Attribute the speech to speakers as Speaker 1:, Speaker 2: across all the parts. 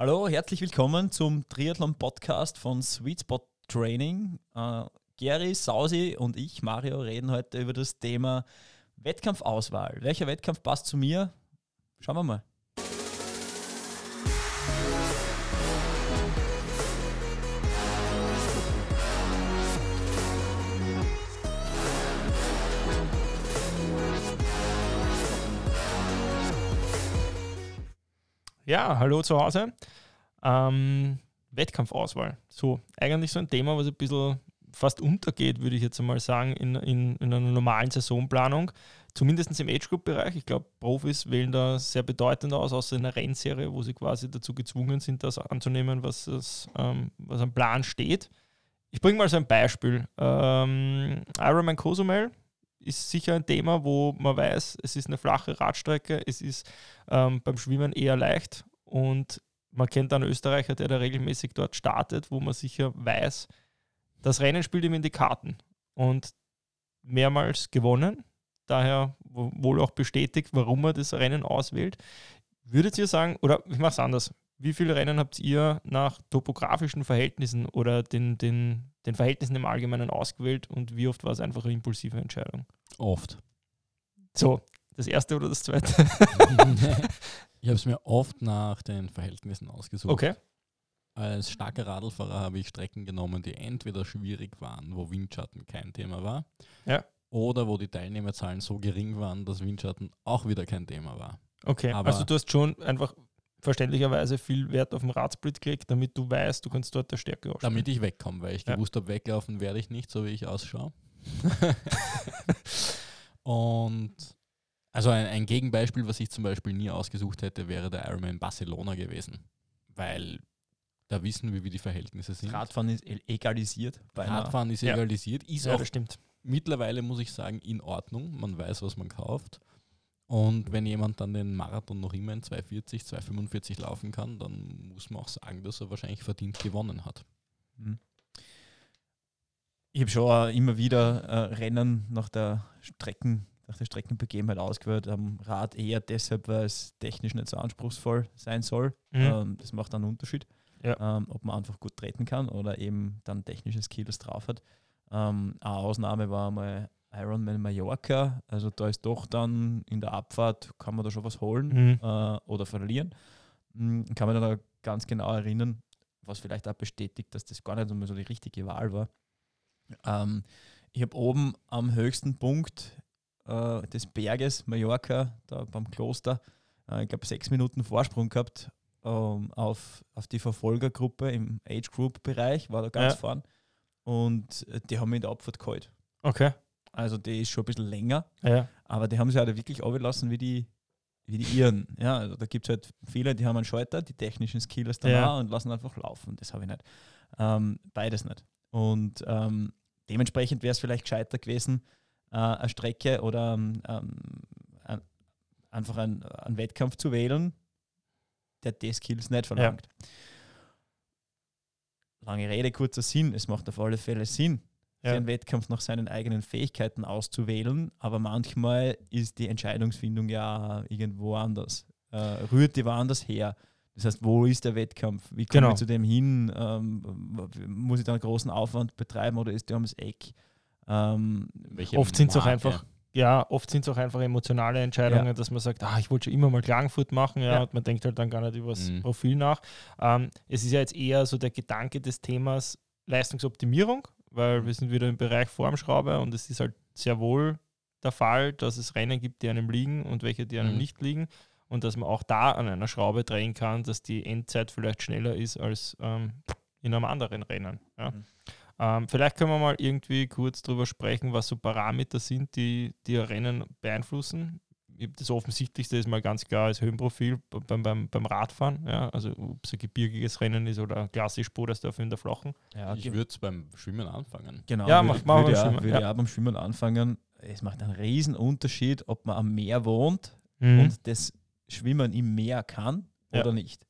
Speaker 1: Hallo, herzlich willkommen zum Triathlon-Podcast von Sweet Spot Training. Äh, Gary, Sausi und ich, Mario, reden heute über das Thema Wettkampfauswahl. Welcher Wettkampf passt zu mir? Schauen wir mal.
Speaker 2: Ja, hallo zu Hause. Ähm, Wettkampfauswahl. So, eigentlich so ein Thema, was ein bisschen fast untergeht, würde ich jetzt einmal sagen, in, in, in einer normalen Saisonplanung. Zumindest im Age-Group-Bereich. Ich glaube, Profis wählen da sehr bedeutend aus, außer in einer Rennserie, wo sie quasi dazu gezwungen sind, das anzunehmen, was, das, ähm, was am Plan steht. Ich bringe mal so ein Beispiel. Ähm, Ironman Cozumel ist sicher ein Thema, wo man weiß, es ist eine flache Radstrecke, es ist ähm, beim Schwimmen eher leicht und man kennt einen Österreicher, der da regelmäßig dort startet, wo man sicher weiß, das Rennen spielt ihm in die Karten und mehrmals gewonnen, daher wohl auch bestätigt, warum er das Rennen auswählt. Würdet ihr sagen, oder ich mache es anders, wie viele Rennen habt ihr nach topografischen Verhältnissen oder den, den, den Verhältnissen im Allgemeinen ausgewählt und wie oft war es einfach eine impulsive Entscheidung?
Speaker 3: Oft.
Speaker 2: So, das erste oder das zweite?
Speaker 3: ich habe es mir oft nach den Verhältnissen ausgesucht.
Speaker 2: Okay.
Speaker 3: Als starker Radlfahrer habe ich Strecken genommen, die entweder schwierig waren, wo Windschatten kein Thema war,
Speaker 2: ja.
Speaker 3: oder wo die Teilnehmerzahlen so gering waren, dass Windschatten auch wieder kein Thema war.
Speaker 2: Okay, Aber also du hast schon einfach verständlicherweise viel Wert auf den Radsplit gelegt, damit du weißt, du kannst dort der Stärke ausspielen.
Speaker 3: Damit ich wegkomme, weil ich ja. gewusst habe, weglaufen werde ich nicht, so wie ich ausschaue. und also ein, ein, Gegenbeispiel, was ich zum Beispiel nie ausgesucht hätte, wäre der Ironman Barcelona gewesen. Weil da wissen wir, wie die Verhältnisse sind.
Speaker 1: Radfahren ist egalisiert.
Speaker 3: Radfahren ist ja. egalisiert. Ist
Speaker 2: ja,
Speaker 3: auch
Speaker 2: das stimmt.
Speaker 3: mittlerweile, muss ich sagen, in Ordnung. Man weiß, was man kauft. Und wenn jemand dann den Marathon noch immer in 240, 245 laufen kann, dann muss man auch sagen, dass er wahrscheinlich verdient gewonnen hat. Mhm.
Speaker 1: Ich habe schon immer wieder äh, Rennen nach der Strecken, nach der Streckenbegebenheit ausgewählt. Am Rad eher deshalb, weil es technisch nicht so anspruchsvoll sein soll. Mhm. Ähm, das macht einen Unterschied, ja. ähm, ob man einfach gut treten kann oder eben dann technische Skills drauf hat. Ähm, eine Ausnahme war mal Ironman Mallorca. Also da ist doch dann in der Abfahrt, kann man da schon was holen mhm. äh, oder verlieren. Mhm, kann man dann ganz genau erinnern, was vielleicht auch bestätigt, dass das gar nicht so die richtige Wahl war. Ähm, ich habe oben am höchsten Punkt äh, des Berges Mallorca, da beim Kloster, äh, ich glaube sechs Minuten Vorsprung gehabt ähm, auf, auf die Verfolgergruppe im Age Group Bereich, war da ganz ja. vorn. Und äh, die haben mich in der Abfahrt geholt.
Speaker 2: Okay.
Speaker 1: Also die ist schon ein bisschen länger.
Speaker 2: Ja.
Speaker 1: Aber die haben sie halt wirklich abgelassen wie die, wie die Iren. Ja, also da gibt es halt viele, die haben einen Schalter, die technischen Skills da ja. und lassen einfach laufen. Das habe ich nicht. Ähm, beides nicht. Und ähm, dementsprechend wäre es vielleicht gescheiter gewesen, äh, eine Strecke oder ähm, ein, einfach einen, einen Wettkampf zu wählen, der die Skills nicht verlangt. Ja. Lange Rede, kurzer Sinn. Es macht auf alle Fälle Sinn, ja. einen Wettkampf nach seinen eigenen Fähigkeiten auszuwählen, aber manchmal ist die Entscheidungsfindung ja irgendwo anders. Äh, rührt die woanders her. Das heißt, wo ist der Wettkampf? Wie komme genau. ich zu dem hin? Ähm, muss ich da einen großen Aufwand betreiben oder ist der ums Eck?
Speaker 2: Ähm, oft sind es auch einfach, ja, oft sind es auch einfach emotionale Entscheidungen, ja. dass man sagt, ah, ich wollte schon immer mal Klagenfurt machen, ja, ja, und man denkt halt dann gar nicht über das mhm. Profil nach. Ähm, es ist ja jetzt eher so der Gedanke des Themas Leistungsoptimierung, weil wir sind wieder im Bereich Formschraube und es ist halt sehr wohl der Fall, dass es Rennen gibt, die einem liegen und welche, die einem mhm. nicht liegen und dass man auch da an einer Schraube drehen kann, dass die Endzeit vielleicht schneller ist als ähm, in einem anderen Rennen. Ja. Mhm. Ähm, vielleicht können wir mal irgendwie kurz darüber sprechen, was so Parameter sind, die, die Rennen beeinflussen das Offensichtlichste ist mal ganz klar das Höhenprofil beim, beim, beim Radfahren. Ja, also ob es ein gebirgiges Rennen ist oder klassisch Bodersdorf in der Flachen.
Speaker 3: Ja, ich würde es beim Schwimmen anfangen.
Speaker 1: Genau, ja, mach, mach würde, ja, Schwimmen. würde ja. beim Schwimmen anfangen. Es macht einen riesen Unterschied, ob man am Meer wohnt mhm. und das Schwimmen im Meer kann ja. oder nicht.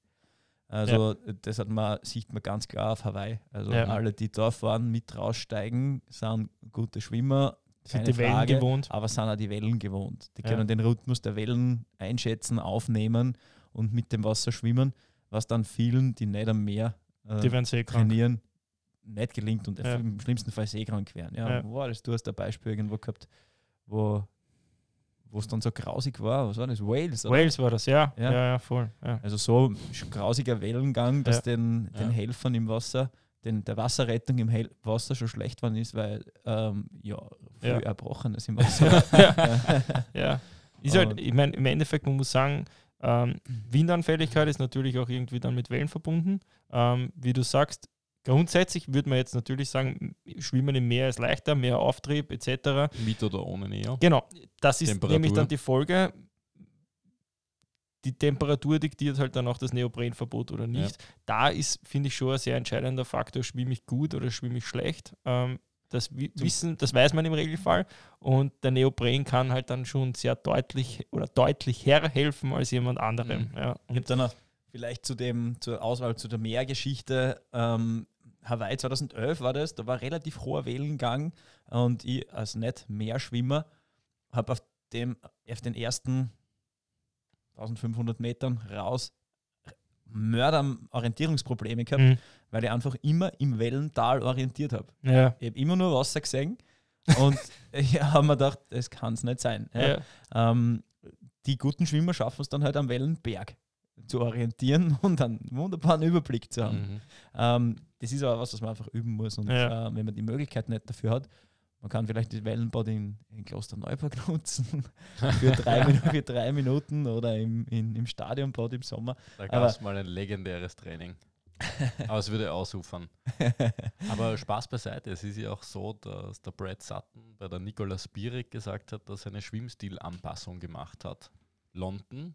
Speaker 1: Also ja. das hat man, sieht man ganz klar auf Hawaii. Also ja. alle, die da fahren, mit raussteigen, sind gute Schwimmer,
Speaker 2: sind die Wellen Frage, gewohnt.
Speaker 1: Aber sind auch die Wellen gewohnt. Die können ja. den Rhythmus der Wellen einschätzen, aufnehmen und mit dem Wasser schwimmen. was dann vielen, die nicht am Meer äh,
Speaker 2: Die werden
Speaker 1: trainieren, nicht gelingt und
Speaker 2: Ja.
Speaker 1: im schlimmsten Fall seekrank werden. Ja,
Speaker 2: Ja.
Speaker 1: Wo war das? Du hast ein Beispiel irgendwo gehabt, wo wo es dann so grausig war. Was war das? Wales? oder?
Speaker 2: Wales war das, ja.
Speaker 1: Ja.
Speaker 2: Ja, ja, voll. Ja.
Speaker 1: Also so grausiger Wellengang, dass den, den. Helfern im Wasser, den, der Wasserrettung im Hel Wasser schon schlecht worden ist, weil ähm, ja, viel
Speaker 2: Ja.
Speaker 1: Erbrochenes im Wasser.
Speaker 2: ja. Ist halt,
Speaker 1: Und-
Speaker 2: ich meine, im Endeffekt, man muss sagen, ähm, Windanfälligkeit ist natürlich auch irgendwie dann mit Wellen verbunden. Ähm, wie du sagst, grundsätzlich würde man jetzt natürlich sagen, Schwimmen im Meer ist leichter, mehr Auftrieb etc.
Speaker 3: Mit oder ohne Neo.
Speaker 2: Genau, das ist nämlich dann die Folge. Die Temperatur diktiert halt dann auch das Neoprenverbot oder nicht. Da ist, finde ich, schon ein sehr entscheidender Faktor, schwimme ich gut oder schwimme ich schlecht. Ähm, das wi- wissen, das weiß man im Regelfall. Und der Neopren kann halt dann schon sehr deutlich oder deutlich herhelfen als jemand anderem.
Speaker 3: Mhm.
Speaker 2: Ja.
Speaker 1: Ich habe dann noch vielleicht zu dem, zur Auswahl zu der Meergeschichte, ähm, Hawaii 2011 war das, da war relativ hoher Wellengang und ich als nicht Meerschwimmer habe auf, dem, auf den ersten 1500 Metern raus Mörder Orientierungsprobleme gehabt,
Speaker 2: Mhm.
Speaker 1: weil ich einfach immer im Wellental orientiert habe.
Speaker 2: Ja.
Speaker 1: Ich habe immer nur Wasser gesehen und ich habe mir gedacht, das kann es nicht sein. Ja. Ähm, die guten Schwimmer schaffen es dann halt am Wellenberg zu orientieren und einen wunderbaren Überblick zu haben.
Speaker 3: Mhm.
Speaker 1: Ähm, das ist aber was, was man einfach üben muss. Und
Speaker 2: Ja.
Speaker 1: äh, wenn man die Möglichkeit nicht dafür hat, man kann vielleicht das Wellenbad in, in Klosterneuburg nutzen für, drei Minuten, für drei Minuten oder im, in, im Stadionbad im Sommer.
Speaker 3: Da
Speaker 1: Aber-
Speaker 3: gab es mal ein legendäres Training. Aber es würde ausufern. Aber Spaß beiseite. Es ist ja auch so, dass der Brad Sutton bei der Nicola Spirik gesagt hat, dass er eine Schwimmstilanpassung gemacht hat. London,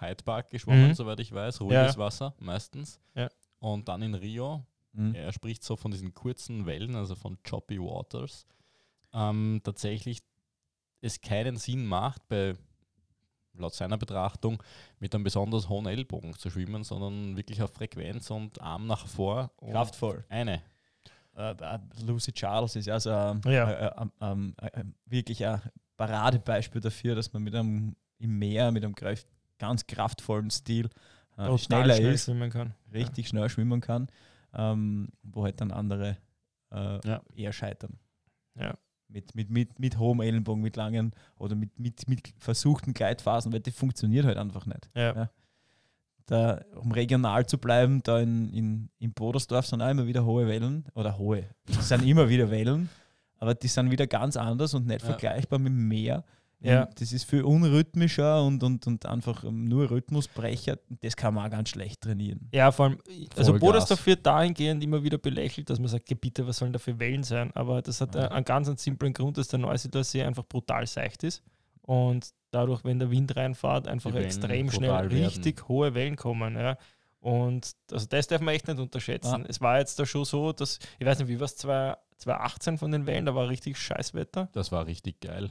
Speaker 3: Hyde Park geschwommen,
Speaker 2: Mhm.
Speaker 3: soweit ich weiß, ruhiges
Speaker 2: Ja.
Speaker 3: Wasser meistens.
Speaker 2: Ja.
Speaker 3: Und dann in Rio,
Speaker 1: Mhm.
Speaker 3: er spricht so von diesen kurzen Wellen, also von choppy waters, ähm, tatsächlich es keinen Sinn macht, bei laut seiner Betrachtung mit einem besonders hohen Ellbogen zu schwimmen, sondern wirklich auf Frequenz und Arm nach vor. Und
Speaker 1: Kraftvoll.
Speaker 3: Eine.
Speaker 1: Äh, Lucy Charles ist ja so ein,
Speaker 2: Ja.
Speaker 1: äh, äh, ähm, äh, äh, wirklich ein Paradebeispiel dafür, dass man mit einem im Meer, mit einem ganz kraftvollen Stil äh, schneller
Speaker 2: schnell
Speaker 1: ist,
Speaker 2: schwimmen kann.
Speaker 1: richtig schnell schwimmen kann, ähm, wo halt dann andere äh,
Speaker 3: Ja.
Speaker 1: eher scheitern.
Speaker 2: Ja.
Speaker 1: Mit, mit, mit, mit hohem Ellenbogen, mit langen oder mit, mit, mit versuchten Gleitphasen, weil das funktioniert halt einfach nicht.
Speaker 2: Ja.
Speaker 1: Ja. Da, um regional zu bleiben, da in, in, in Bodersdorf sind auch immer wieder hohe Wellen oder hohe, sind immer wieder Wellen, aber die sind wieder ganz anders und nicht
Speaker 3: Ja.
Speaker 1: vergleichbar mit dem Meer.
Speaker 2: Ja.
Speaker 1: Das ist viel unrhythmischer und, und, und einfach nur Rhythmusbrecher. Das kann man auch ganz schlecht trainieren.
Speaker 2: Ja, vor allem, also. Bodersdorf wird dahingehend immer wieder belächelt, dass man sagt, "Ja, bitte, was sollen da für Wellen sein? Aber das hat
Speaker 1: Ja.
Speaker 2: einen ganz einen simplen Grund, dass der Neusiedler See einfach brutal seicht ist. Und dadurch, wenn der Wind reinfährt, einfach extrem schnell
Speaker 3: werden.
Speaker 2: richtig hohe Wellen kommen. Ja. Und also das darf man echt nicht unterschätzen.
Speaker 1: Ja.
Speaker 2: Es war jetzt da schon so, dass, ich weiß nicht, wie war es 2018 von den Wellen, da war richtig Scheißwetter.
Speaker 3: Das war richtig geil.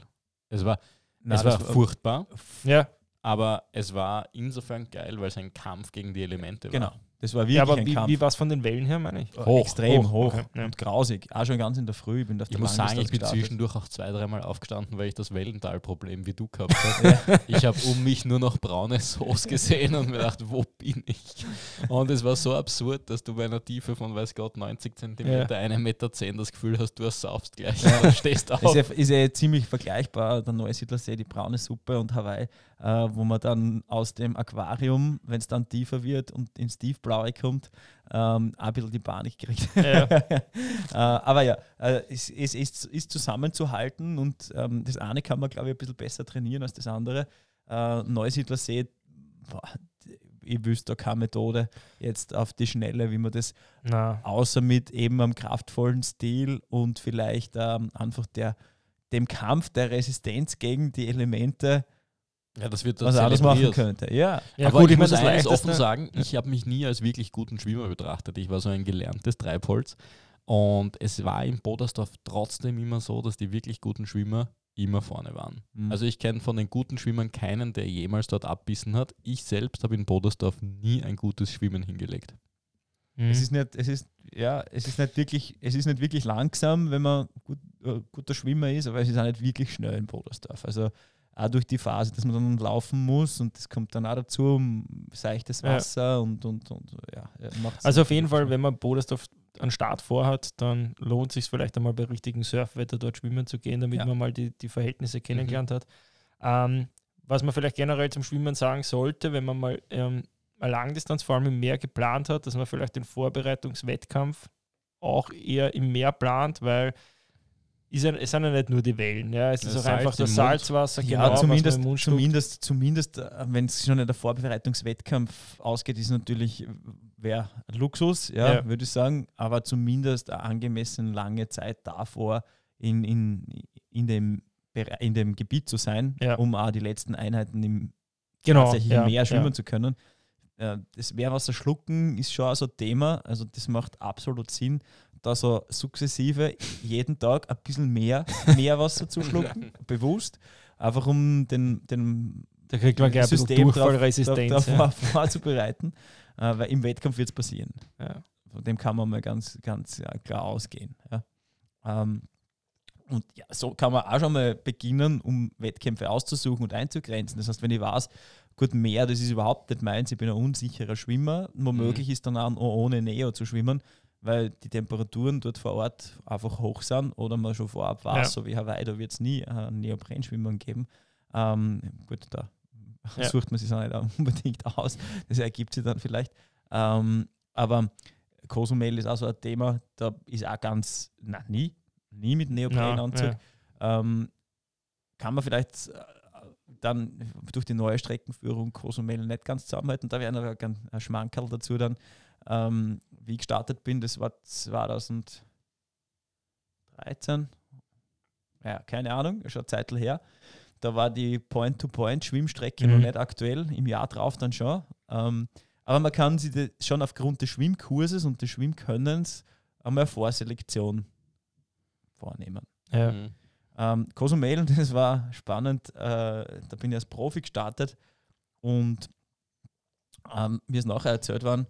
Speaker 3: Es war,
Speaker 1: Nein,
Speaker 3: es war furchtbar,
Speaker 2: Ja,
Speaker 3: aber es war insofern geil, weil es ein Kampf gegen die Elemente
Speaker 1: Genau.
Speaker 3: war.
Speaker 1: Das war wirklich
Speaker 2: ja aber
Speaker 1: ein
Speaker 2: wie,
Speaker 1: Kampf.
Speaker 2: wie war es von den Wellen her, meine ich?
Speaker 1: hoch, extrem hoch,
Speaker 2: hoch, okay, ja.
Speaker 1: und grausig. Auch schon ganz in der Früh. Ich, bin auf
Speaker 3: Ich
Speaker 1: der
Speaker 3: muss sagen, ich bin zwischendurch auch zwei, dreimal aufgestanden, weil ich das Wellental-Problem wie du gehabt habe. Ich habe um mich nur noch braune Soße gesehen und mir gedacht, wo bin ich? Und es war so absurd, dass du bei einer Tiefe von, weiß Gott, 90 Zentimeter, 1,10 Meter zehn das Gefühl hast, du saufst gleich
Speaker 1: Ja.
Speaker 3: und stehst auf.
Speaker 1: Ist ja, ist ja ziemlich vergleichbar, der Neusiedlersee, die braune Suppe und Hawaii, äh, wo man dann aus dem Aquarium, wenn es dann tiefer wird und ins Tiefblaue kommt, ähm, auch ein bisschen die Panik kriegt.
Speaker 2: Ja.
Speaker 1: äh, aber ja, äh, es, es ist, ist zusammenzuhalten und ähm, das eine kann man, glaube ich, ein bisschen besser trainieren als das andere. Äh, Neusiedlersee, boah, ich wüsste da keine Methode jetzt auf die Schnelle, wie man das
Speaker 2: Na,
Speaker 1: außer mit eben einem kraftvollen Stil und vielleicht ähm, einfach der, dem Kampf der Resistenz gegen die Elemente,
Speaker 3: Ja, das wird
Speaker 1: was er alles machen könnte. Ja,
Speaker 2: ja,
Speaker 3: Aber
Speaker 2: gut,
Speaker 3: ich muss
Speaker 2: das
Speaker 3: eines offen sagen, ich habe mich nie als wirklich guten Schwimmer betrachtet. Ich war so ein gelerntes Treibholz. Und es war in Bodersdorf trotzdem immer so, dass die wirklich guten Schwimmer immer vorne waren.
Speaker 1: Mhm.
Speaker 3: Also ich kenne von den guten Schwimmern keinen, der jemals dort abbissen hat. Ich selbst habe in Bodersdorf nie ein gutes Schwimmen hingelegt.
Speaker 2: Mhm.
Speaker 1: es ist nicht, es ist, ja, es ist nicht wirklich, es ist nicht wirklich langsam, wenn man gut, äh, guter Schwimmer ist, aber es ist auch nicht wirklich schnell in Bodersdorf. Also auch durch die Phase, dass man dann laufen muss und das kommt dann auch dazu, um seichtes
Speaker 2: Ja.
Speaker 1: Wasser und, und, und ja.
Speaker 2: Also auf jeden Fall, wenn man Bodersdorf einen Start vorhat, dann lohnt es sich vielleicht einmal bei richtigem Surfwetter dort schwimmen zu gehen, damit
Speaker 1: Ja.
Speaker 2: man mal die, die Verhältnisse kennengelernt hat. Ähm, was man vielleicht generell zum Schwimmen sagen sollte, wenn man mal ähm, eine Langdistanz vor allem im Meer geplant hat, dass man vielleicht den Vorbereitungswettkampf auch eher im Meer plant, weil ist ja, es sind ja nicht nur die Wellen, ja, es ist auch
Speaker 3: Salz
Speaker 2: einfach das. Salzwasser,
Speaker 1: Ja,
Speaker 2: genau,
Speaker 1: zumindest, zumindest, zumindest äh, wenn es schon in der Vorbereitungswettkampf ausgeht, ist natürlich wäre Luxus, ja,
Speaker 2: Ja.
Speaker 1: würde ich sagen, aber zumindest eine angemessen lange Zeit davor in, in, in, dem, in dem Gebiet zu sein,
Speaker 2: Ja.
Speaker 1: um auch die letzten Einheiten im
Speaker 2: genau,
Speaker 1: tatsächlich im Meer schwimmen zu können. Äh, Das Meerwasser schlucken ist schon so ein Thema, also das macht absolut Sinn, da so sukzessive jeden Tag ein bisschen mehr Meerwasser zu schlucken, bewusst, einfach um den, den
Speaker 2: Da kriegt man gleich ein bisschen
Speaker 1: System drauf-
Speaker 2: Durchfallresistenz.
Speaker 1: darauf
Speaker 2: ja.
Speaker 1: vorzubereiten, äh, weil im Wettkampf wird es passieren.
Speaker 2: Ja.
Speaker 1: Von dem kann man mal ganz, ganz ja, klar ausgehen. Ja. Ähm, und ja, so kann man auch schon mal beginnen, um Wettkämpfe auszusuchen und einzugrenzen. Das heißt, wenn ich weiß, gut, Meer, das ist überhaupt nicht meins, ich bin ein unsicherer Schwimmer, womöglich ist dann auch ohne Neo zu schwimmen, weil die Temperaturen dort vor Ort einfach hoch sind oder man schon vorab weiß,
Speaker 2: Ja.
Speaker 1: so wie Hawaii, da wird es nie äh, Neoprenschwimmen geben. Ähm, gut, da
Speaker 2: Ja.
Speaker 1: sucht man sich auch nicht unbedingt aus. Das ergibt sich dann vielleicht. Ähm, aber Cozumel ist auch so ein Thema, da ist auch ganz, na nie, nie mit Neoprenanzug.
Speaker 2: Ja,
Speaker 1: Ähm, kann man vielleicht äh, dann durch die neue Streckenführung Cozumel nicht ganz zusammenhalten. Da wäre noch ein, ein Schmankerl dazu dann, ähm, wie ich gestartet bin, das war 2013. Ja, keine Ahnung, ist schon eine Zeit her. Da war die Point-to-Point-Schwimmstrecke noch
Speaker 2: Mhm.
Speaker 1: nicht aktuell, im Jahr drauf dann schon. Ähm, aber man kann sich das schon aufgrund des Schwimmkurses und des Schwimmkönnens einmal eine Vorselektion vornehmen.
Speaker 2: ja.
Speaker 3: Mhm.
Speaker 1: Ähm, Cozumel, das war spannend. Äh, da bin ich als Profi gestartet und ähm, mir ist nachher erzählt worden,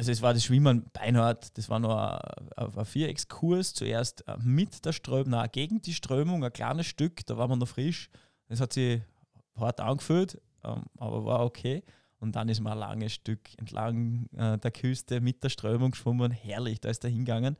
Speaker 1: also es war das Schwimmen beinhart, das war noch ein, ein Viereckskurs, zuerst äh, mit der Strömung, nein, gegen die Strömung, ein kleines Stück, da war man noch frisch. Das hat sich hart angefühlt, ähm, aber war okay. Und dann ist man ein langes Stück entlang äh, der Küste mit der Strömung geschwommen, herrlich, da ist er hingegangen.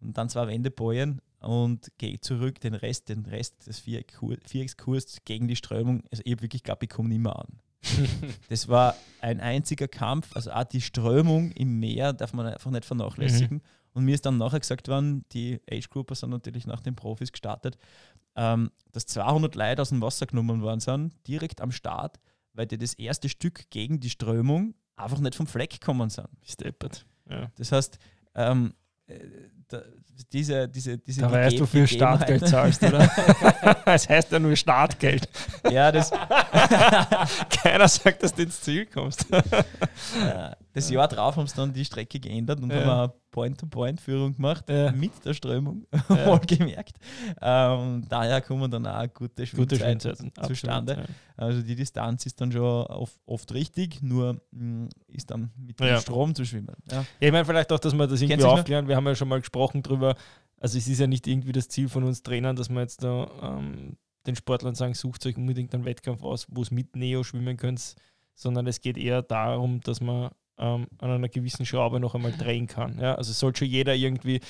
Speaker 1: Und dann zwei Wendebojen und gehe zurück, den Rest, den Rest des Viereckskurs gegen die Strömung. Also ich habe wirklich geglaubt, ich komme nicht mehr an. Das war ein einziger Kampf. Also auch die Strömung im Meer darf man einfach nicht vernachlässigen. Und mir ist dann nachher gesagt worden, die Age-Grouper sind natürlich nach den Profis gestartet, ähm, dass 200 Leute aus dem Wasser genommen worden sind, direkt am Start, weil die das erste Stück gegen die Strömung einfach nicht vom Fleck gekommen sind.
Speaker 2: Steppert. Ja.
Speaker 1: Das heißt, ähm, äh, da, diese, diese, diese
Speaker 2: Da weißt du, viel Startgeld zahlst, oder? Es heißt ja nur Startgeld.
Speaker 1: Ja, das,
Speaker 2: Keiner sagt, dass du ins Ziel kommst.
Speaker 1: das Jahr drauf haben sie dann die Strecke geändert und
Speaker 2: Ja.
Speaker 1: haben eine Point-to-Point-Führung gemacht
Speaker 2: Ja.
Speaker 1: mit der Strömung,
Speaker 2: Ja.
Speaker 1: wohlgemerkt. Ähm, daher kommen dann auch gute
Speaker 2: Gute
Speaker 1: Schwimmzeiten
Speaker 2: Schwimmzeiten.
Speaker 1: zustande.
Speaker 2: Absolut,
Speaker 1: Also die Distanz ist dann schon oft, oft richtig, nur mh, ist dann mit dem
Speaker 2: Ja.
Speaker 1: Strom zu schwimmen. Ja.
Speaker 2: Ja, ich meine vielleicht auch, dass wir das irgendwie aufklären. Wir haben ja schon mal gesprochen drüber. Also es ist ja nicht irgendwie das Ziel von uns Trainern, dass wir jetzt da ähm, den Sportlern sagen, sucht euch unbedingt einen Wettkampf aus, wo es mit Neo schwimmen könnt, sondern es geht eher darum, dass man ähm, an einer gewissen Schraube noch einmal drehen kann. Ja? Also es soll schon jeder irgendwie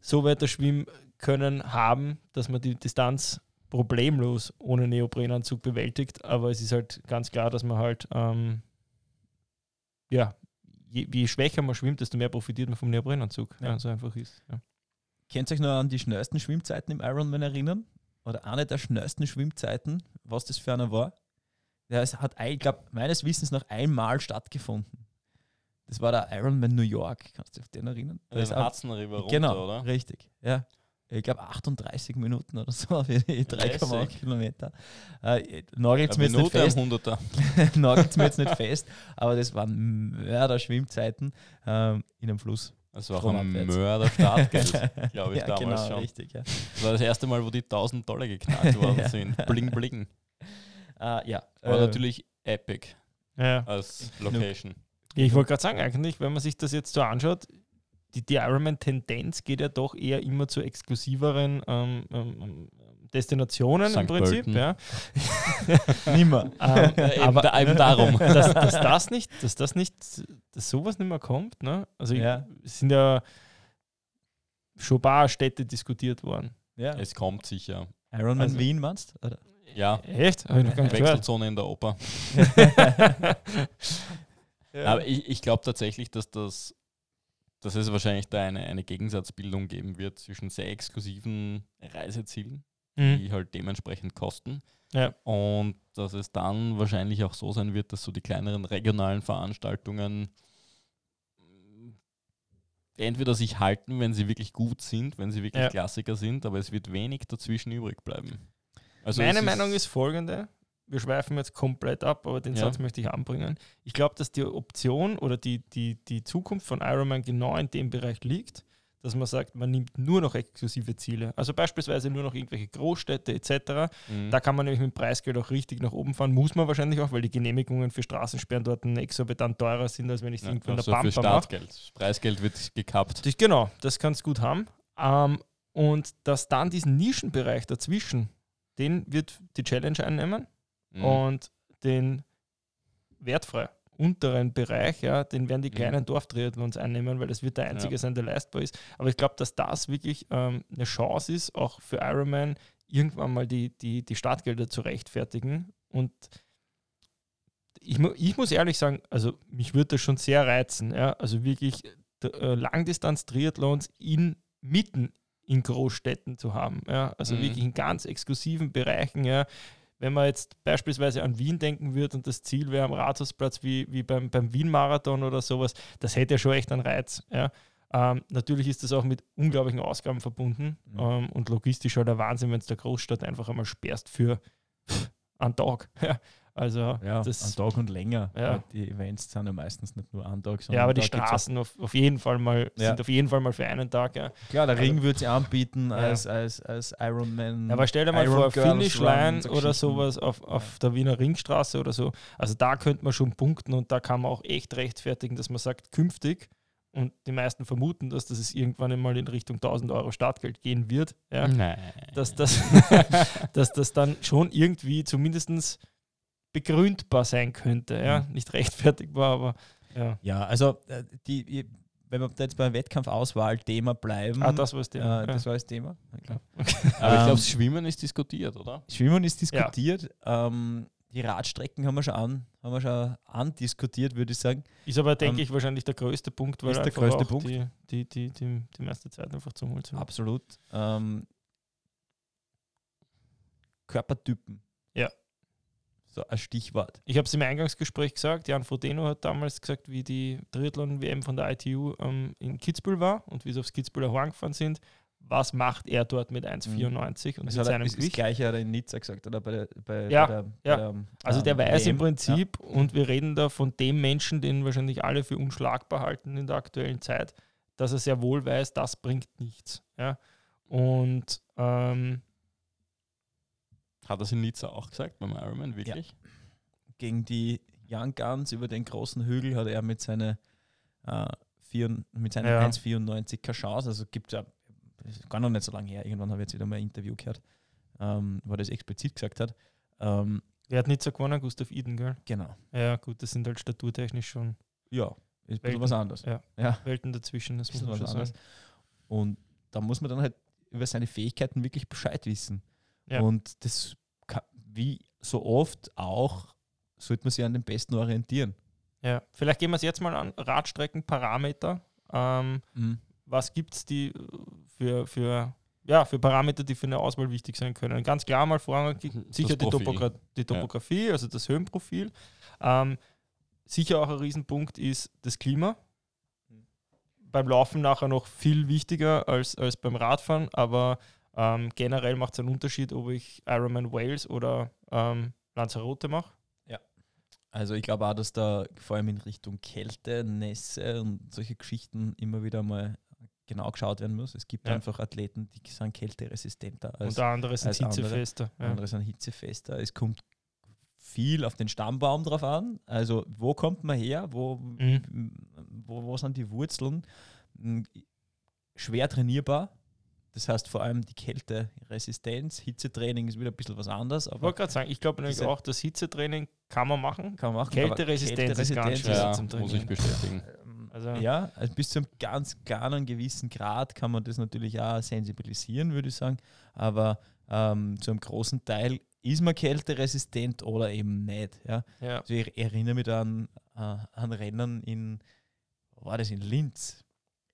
Speaker 2: so weiter schwimmen können haben, dass man die Distanz problemlos ohne Neoprenanzug bewältigt, aber es ist halt ganz klar, dass man halt ähm, ja, je, je schwächer man schwimmt, desto mehr profitiert man vom Neoprenanzug.
Speaker 1: Ja.
Speaker 2: Ja. so einfach ist. Ja.
Speaker 1: Könnt ihr euch noch an die schnellsten Schwimmzeiten im Ironman erinnern? Oder eine der schnellsten Schwimmzeiten, was das für einer war? Ja, es hat, ich glaube, meines Wissens nach einmal stattgefunden. Das war der Ironman New York. Kannst du dich auf den erinnern? Da
Speaker 3: Den Hudson River runter,
Speaker 1: genau,
Speaker 3: oder?
Speaker 1: richtig. Ja. Ich glaube 38 Minuten oder so für die 3,8
Speaker 3: Lässig.
Speaker 1: Kilometer. Äh, Nagelt
Speaker 3: Eine
Speaker 1: mir jetzt nicht
Speaker 3: Minute am
Speaker 1: fest.
Speaker 3: Hunderter.
Speaker 1: Nagelt mir jetzt nicht fest, aber das waren Mörder-Schwimmzeiten ähm, in einem Fluss.
Speaker 3: Das war auch ein. Mörder-Startgeld, glaube ich,
Speaker 1: ja,
Speaker 3: damals
Speaker 1: genau,
Speaker 3: schon.
Speaker 1: richtig. Ja.
Speaker 3: Das war das erste Mal, wo die 1000 Dollar geknackt worden
Speaker 1: Ja.
Speaker 3: sind. Bling, bling.
Speaker 1: Äh, ja.
Speaker 3: War
Speaker 1: äh,
Speaker 3: natürlich epic
Speaker 2: Ja.
Speaker 3: als Location.
Speaker 2: Ja, ich wollte gerade sagen, eigentlich, wenn man sich das jetzt so anschaut, die, die Ironman-Tendenz geht ja doch eher immer zu exklusiveren ähm, ähm, ähm, Destinationen im
Speaker 3: St.
Speaker 2: Prinzip.
Speaker 3: Pölten.
Speaker 2: Ja.
Speaker 1: Nimmer.
Speaker 2: Ähm,
Speaker 3: Eben,
Speaker 2: aber
Speaker 3: da, eben darum.
Speaker 2: dass, dass das nicht, dass das nicht, dass sowas nicht mehr kommt. Ne? Also
Speaker 1: Ja.
Speaker 2: es sind ja schon ein paar Städte diskutiert worden.
Speaker 1: Ja.
Speaker 3: Es kommt sicher.
Speaker 1: Ironman
Speaker 2: Also-
Speaker 1: Wien meinst du?
Speaker 3: Ja,
Speaker 2: Echt?
Speaker 3: Wechselzone in der Oper.
Speaker 2: ja.
Speaker 3: Aber ich, ich glaube tatsächlich, dass das dass es wahrscheinlich da eine, eine Gegensatzbildung geben wird zwischen sehr exklusiven Reisezielen,
Speaker 2: Mhm.
Speaker 3: die halt dementsprechend kosten.
Speaker 2: Ja.
Speaker 3: Und dass es dann wahrscheinlich auch so sein wird, dass so die kleineren regionalen Veranstaltungen entweder sich halten, wenn sie wirklich gut sind, wenn sie wirklich
Speaker 2: Ja.
Speaker 3: Klassiker sind, aber es wird wenig dazwischen übrig bleiben. Also
Speaker 2: Meine
Speaker 3: es
Speaker 2: Meinung ist folgende. Wir schweifen jetzt komplett ab, aber den
Speaker 3: Ja.
Speaker 2: Satz möchte ich anbringen. Ich glaube, dass die Option oder die, die, die Zukunft von Ironman genau in dem Bereich liegt, dass man sagt, man nimmt nur noch exklusive Ziele. Also beispielsweise nur noch irgendwelche Großstädte etc.
Speaker 3: Mhm.
Speaker 2: Da kann man nämlich mit dem Preisgeld auch richtig nach oben fahren. Muss man wahrscheinlich auch, weil die Genehmigungen für Straßensperren dort exorbitant teurer sind, als wenn ich es
Speaker 3: ja,
Speaker 2: irgendwo in der
Speaker 3: also
Speaker 2: Pampa mache.
Speaker 3: Startgeld. Das Preisgeld wird gekappt.
Speaker 2: Das, genau, das kannst du gut haben. Ähm, und dass dann diesen Nischenbereich dazwischen, den wird die Challenge einnehmen
Speaker 3: Mhm.
Speaker 2: und den wertfrei unteren Bereich, ja, den werden die
Speaker 3: Mhm.
Speaker 2: kleinen Dorftriathlons einnehmen, weil das wird der einzige
Speaker 3: Ja.
Speaker 2: sein, der leistbar ist. Aber ich glaube, dass das wirklich ähm, eine Chance ist, auch für Ironman irgendwann mal die, die, die Startgelder zu rechtfertigen. Und ich, ich muss ehrlich sagen, also mich würde das schon sehr reizen. Ja? Also wirklich äh, Langdistanz-Triathlons in mitten in Großstädten zu haben. Ja? Also
Speaker 3: Mhm.
Speaker 2: wirklich in ganz exklusiven Bereichen. Ja? Wenn man jetzt beispielsweise an Wien denken würde und das Ziel wäre am Rathausplatz wie, wie beim, beim Wien-Marathon oder sowas, das hätte ja schon echt einen Reiz. Ja? Ähm, natürlich ist das auch mit unglaublichen Ausgaben verbunden
Speaker 1: Mhm.
Speaker 2: ähm, und logistisch halt der Wahnsinn, wenn es der Großstadt einfach einmal sperrst für einen Tag. Ja, also
Speaker 1: Ja,
Speaker 2: das,
Speaker 1: ein Tag und länger.
Speaker 2: Ja.
Speaker 1: Die Events sind ja meistens nicht nur ein Tag, sondern
Speaker 2: ja, aber die Straßen auf, auf jeden Fall mal
Speaker 1: Ja.
Speaker 2: sind auf jeden Fall mal für einen Tag. Ja.
Speaker 1: Klar, der
Speaker 2: Also-
Speaker 1: Ring würde sie anbieten
Speaker 2: Ja.
Speaker 1: als, als, als Ironman.
Speaker 2: Ja, aber stell dir mal
Speaker 1: Iron
Speaker 2: vor,
Speaker 1: Run, so
Speaker 2: oder sowas auf, auf der Wiener Ringstraße oder so. Also da könnte man schon punkten und da kann man auch echt rechtfertigen, dass man sagt, künftig, und die meisten vermuten, dass das irgendwann einmal in Richtung 1000 Euro Startgeld gehen wird, ja,
Speaker 3: Nein.
Speaker 2: dass, das, dass das dann schon irgendwie zumindest begründbar sein könnte. Ja?
Speaker 1: Mhm.
Speaker 2: Nicht rechtfertigbar, aber ja.
Speaker 1: Ja, also äh, die, wenn wir jetzt beim Wettkampfauswahl-Thema bleiben.
Speaker 2: Ah, das war das
Speaker 1: äh,
Speaker 2: Thema.
Speaker 1: das war das Thema. Ja, klar.
Speaker 3: Aber ich
Speaker 1: Ähm,
Speaker 3: glaube, das Schwimmen ist diskutiert, oder?
Speaker 1: Schwimmen ist diskutiert. Ähm, die Radstrecken haben wir schon an, haben wir schon andiskutiert, würde ich sagen.
Speaker 2: Ist aber, denke
Speaker 1: Ähm,
Speaker 2: ich, wahrscheinlich der größte Punkt, weil
Speaker 1: ist der größte
Speaker 2: auch
Speaker 1: Punkt.
Speaker 2: Die, die, die, die, die meiste Zeit einfach zum Holen sind.
Speaker 1: Absolut. Ähm, Körpertypen.
Speaker 2: Ja.
Speaker 1: So ein Stichwort.
Speaker 2: Ich habe es im Eingangsgespräch gesagt, Jan Frodeno hat damals gesagt, wie die Triathlon-WM von der ITU ähm, in Kitzbühel war und wie sie aufs Kitzbüheler Horn gefahren sind. Was macht er dort mit 1,94 und
Speaker 1: Das
Speaker 2: mit
Speaker 1: er,
Speaker 2: seinem
Speaker 1: ist das
Speaker 2: Gewicht?
Speaker 1: Gleiche hat er in Nizza gesagt, oder? Bei bei,
Speaker 2: Ja,
Speaker 1: bei der,
Speaker 2: ja.
Speaker 1: Der,
Speaker 2: Also der
Speaker 1: ähm,
Speaker 2: weiß im
Speaker 1: WM.
Speaker 2: Prinzip, und wir reden da von dem Menschen, den wahrscheinlich alle für unschlagbar halten in der aktuellen Zeit, dass er sehr wohl weiß, das bringt nichts. Ja? Und ähm,
Speaker 3: Hat das in Nizza auch gesagt beim Ironman, wirklich?
Speaker 1: Gegen die Young Guns über den großen Hügel hat er mit, seine, äh, vier, mit seinen
Speaker 2: Ja.
Speaker 1: 1,94 keine Chance. Also gibt ja, das ist gar noch nicht so lange her. Irgendwann habe ich jetzt wieder mal ein Interview gehört, ähm, wo er das explizit gesagt hat. Ähm,
Speaker 2: wer hat so gewonnen? Gustav Iden, gell?
Speaker 1: genau.
Speaker 2: Ja, gut, das sind halt staturtechnisch schon
Speaker 1: Ja, ist ein bisschen
Speaker 2: Welten.
Speaker 1: was anderes.
Speaker 2: Ja.
Speaker 1: ja.
Speaker 2: Welten dazwischen, das muss man
Speaker 1: was
Speaker 2: schon
Speaker 1: anderes.
Speaker 2: sagen.
Speaker 1: Und da muss man dann halt über seine Fähigkeiten wirklich Bescheid wissen.
Speaker 2: Ja.
Speaker 1: Und das, ka- wie so oft auch, sollte man sich an den Besten orientieren.
Speaker 2: Ja, vielleicht gehen wir es jetzt mal an. Radstreckenparameter. Ähm, was gibt es die äh, für, für, ja, für Parameter, die für eine Auswahl wichtig sein können? Ganz klar mal vorrangig sicher die. Topogra die Topografie, also das Höhenprofil. Ähm, sicher auch ein Riesenpunkt ist das Klima. Beim Laufen nachher noch viel wichtiger als, als beim Radfahren, aber ähm, generell macht es einen Unterschied, ob ich Ironman Wales oder ähm, Lanzarote mache.
Speaker 1: Also ich glaube auch, dass da vor allem in Richtung Kälte, Nässe und solche Geschichten immer wieder mal genau geschaut werden muss. Es gibt
Speaker 2: Ja.
Speaker 1: einfach Athleten, die sind kälteresistenter als
Speaker 2: Unter anderem sind
Speaker 1: als andere.
Speaker 2: hitzefester. Ja.
Speaker 1: andere sind hitzefester. Es kommt viel auf den Stammbaum drauf an. Also wo kommt man her? Wo,
Speaker 2: Mhm.
Speaker 1: wo, wo sind die Wurzeln? M, Schwer trainierbar. Das heißt vor allem die Kälteresistenz. Hitzetraining ist wieder ein bisschen was anderes,
Speaker 2: Ich
Speaker 1: aber
Speaker 2: wollte gerade sagen, ich glaube nämlich auch, das Hitzetraining kann man machen.
Speaker 1: kann man machen. aber
Speaker 2: Kälteresistenz ist ganz schwer
Speaker 3: Ja,
Speaker 2: zum
Speaker 3: muss ich bestätigen.
Speaker 1: Ähm,
Speaker 2: Also-
Speaker 1: ja, also bis zu einem ganz kleinen gewissen Grad kann man das natürlich auch sensibilisieren, würde ich sagen. Aber ähm, zu einem großen Teil ist man kälteresistent oder eben nicht. Ja.
Speaker 2: Ja.
Speaker 1: Also ich erinnere mich an, äh, an Rennen in, war das in Linz?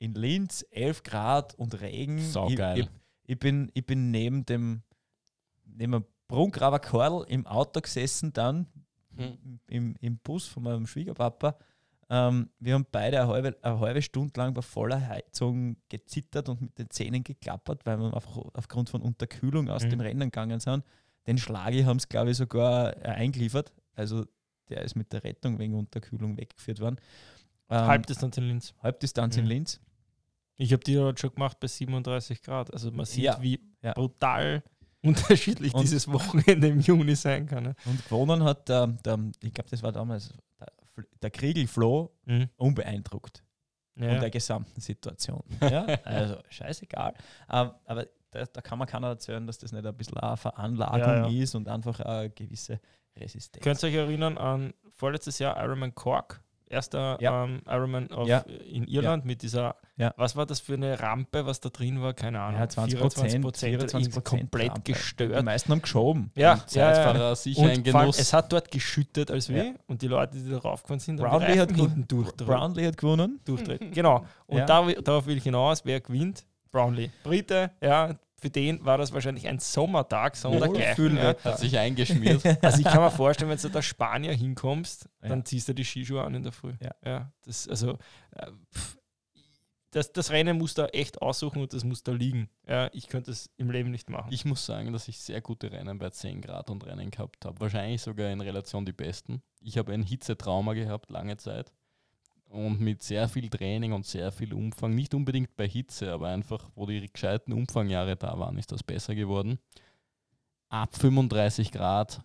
Speaker 1: In Linz, 11 Grad und Regen.
Speaker 3: Saugeil.
Speaker 1: Ich, ich, ich, bin, ich bin neben dem, neben dem Brungraber Kordel im Auto gesessen dann,
Speaker 3: Hm.
Speaker 1: im, im Bus von meinem Schwiegerpapa. Ähm, wir haben beide eine halbe, eine halbe Stunde lang bei voller Heizung gezittert und mit den Zähnen geklappert, weil wir einfach aufgrund von Unterkühlung aus
Speaker 2: Mhm.
Speaker 1: dem Rennen gegangen sind. Den Schlagi haben es, glaube ich, sogar äh, eingeliefert. Also der ist mit der Rettung wegen Unterkühlung weggeführt worden. Ähm,
Speaker 2: Halbdistanz in Linz.
Speaker 1: Halbdistanz in
Speaker 2: Mhm.
Speaker 1: Linz.
Speaker 2: Ich habe die dort schon gemacht bei 37 Grad. Also man sieht,
Speaker 1: Ja.
Speaker 2: wie
Speaker 1: Ja.
Speaker 2: brutal unterschiedlich
Speaker 1: Und-
Speaker 2: dieses Wochenende im Juni sein kann. Ne?
Speaker 1: Und gewonnen hat der, der ich glaube, das war damals der, der Kriegelfloh
Speaker 2: Mhm.
Speaker 1: unbeeindruckt. von
Speaker 2: Ja.
Speaker 1: der gesamten Situation. Ja? Also scheißegal. Ähm, aber da, da kann man keiner erzählen, dass das nicht ein bisschen eine Veranlagung
Speaker 2: Ja,
Speaker 1: ist und einfach eine gewisse Resistenz.
Speaker 2: Könnt ihr euch erinnern an vorletztes Jahr Ironman Cork? Erster ähm, Ironman
Speaker 1: Ja.
Speaker 2: in Irland mit dieser,
Speaker 1: Ja.
Speaker 2: was war das für eine Rampe, was da drin war? Keine Ahnung.
Speaker 1: ja, 20 Prozent,
Speaker 2: 24 komplett
Speaker 1: Die
Speaker 2: gestört.
Speaker 1: meisten haben geschoben.
Speaker 2: Ja,
Speaker 3: Und
Speaker 2: ja, ja.
Speaker 3: Sicher
Speaker 2: Und
Speaker 3: ein Genuss.
Speaker 2: es hat dort geschüttet als weh
Speaker 1: Ja.
Speaker 2: und die Leute, die da raufgefahren sind, haben
Speaker 1: Brownlee
Speaker 2: die
Speaker 1: gew-
Speaker 2: hinten.
Speaker 1: Brownlee hat gewonnen.
Speaker 2: durchdreht. Genau. Und
Speaker 1: Ja.
Speaker 2: da, darauf will ich hinaus, wer gewinnt? Brownlee. Brite, ja, für den war das wahrscheinlich ein Sommertag, sondergleichen. Ja.
Speaker 3: Hat sich eingeschmiert.
Speaker 2: Also ich kann mir vorstellen, wenn du da Spanier hinkommst, dann
Speaker 1: Ja.
Speaker 2: ziehst du die Skischuhe an in der Früh.
Speaker 1: Ja.
Speaker 2: das, also, äh, pff, das, das Rennen muss da echt aussuchen und das muss da liegen. Ja, ich könnte es im Leben nicht machen.
Speaker 3: Ich muss sagen, dass ich sehr gute Rennen bei 10 Grad und Rennen gehabt habe. Wahrscheinlich sogar in Relation die besten. Ich habe ein Hitzetrauma gehabt, lange Zeit. Und mit sehr viel Training und sehr viel Umfang, nicht unbedingt bei Hitze, aber einfach, wo die gescheiten Umfangjahre da waren, ist das besser geworden. Ab 35 Grad,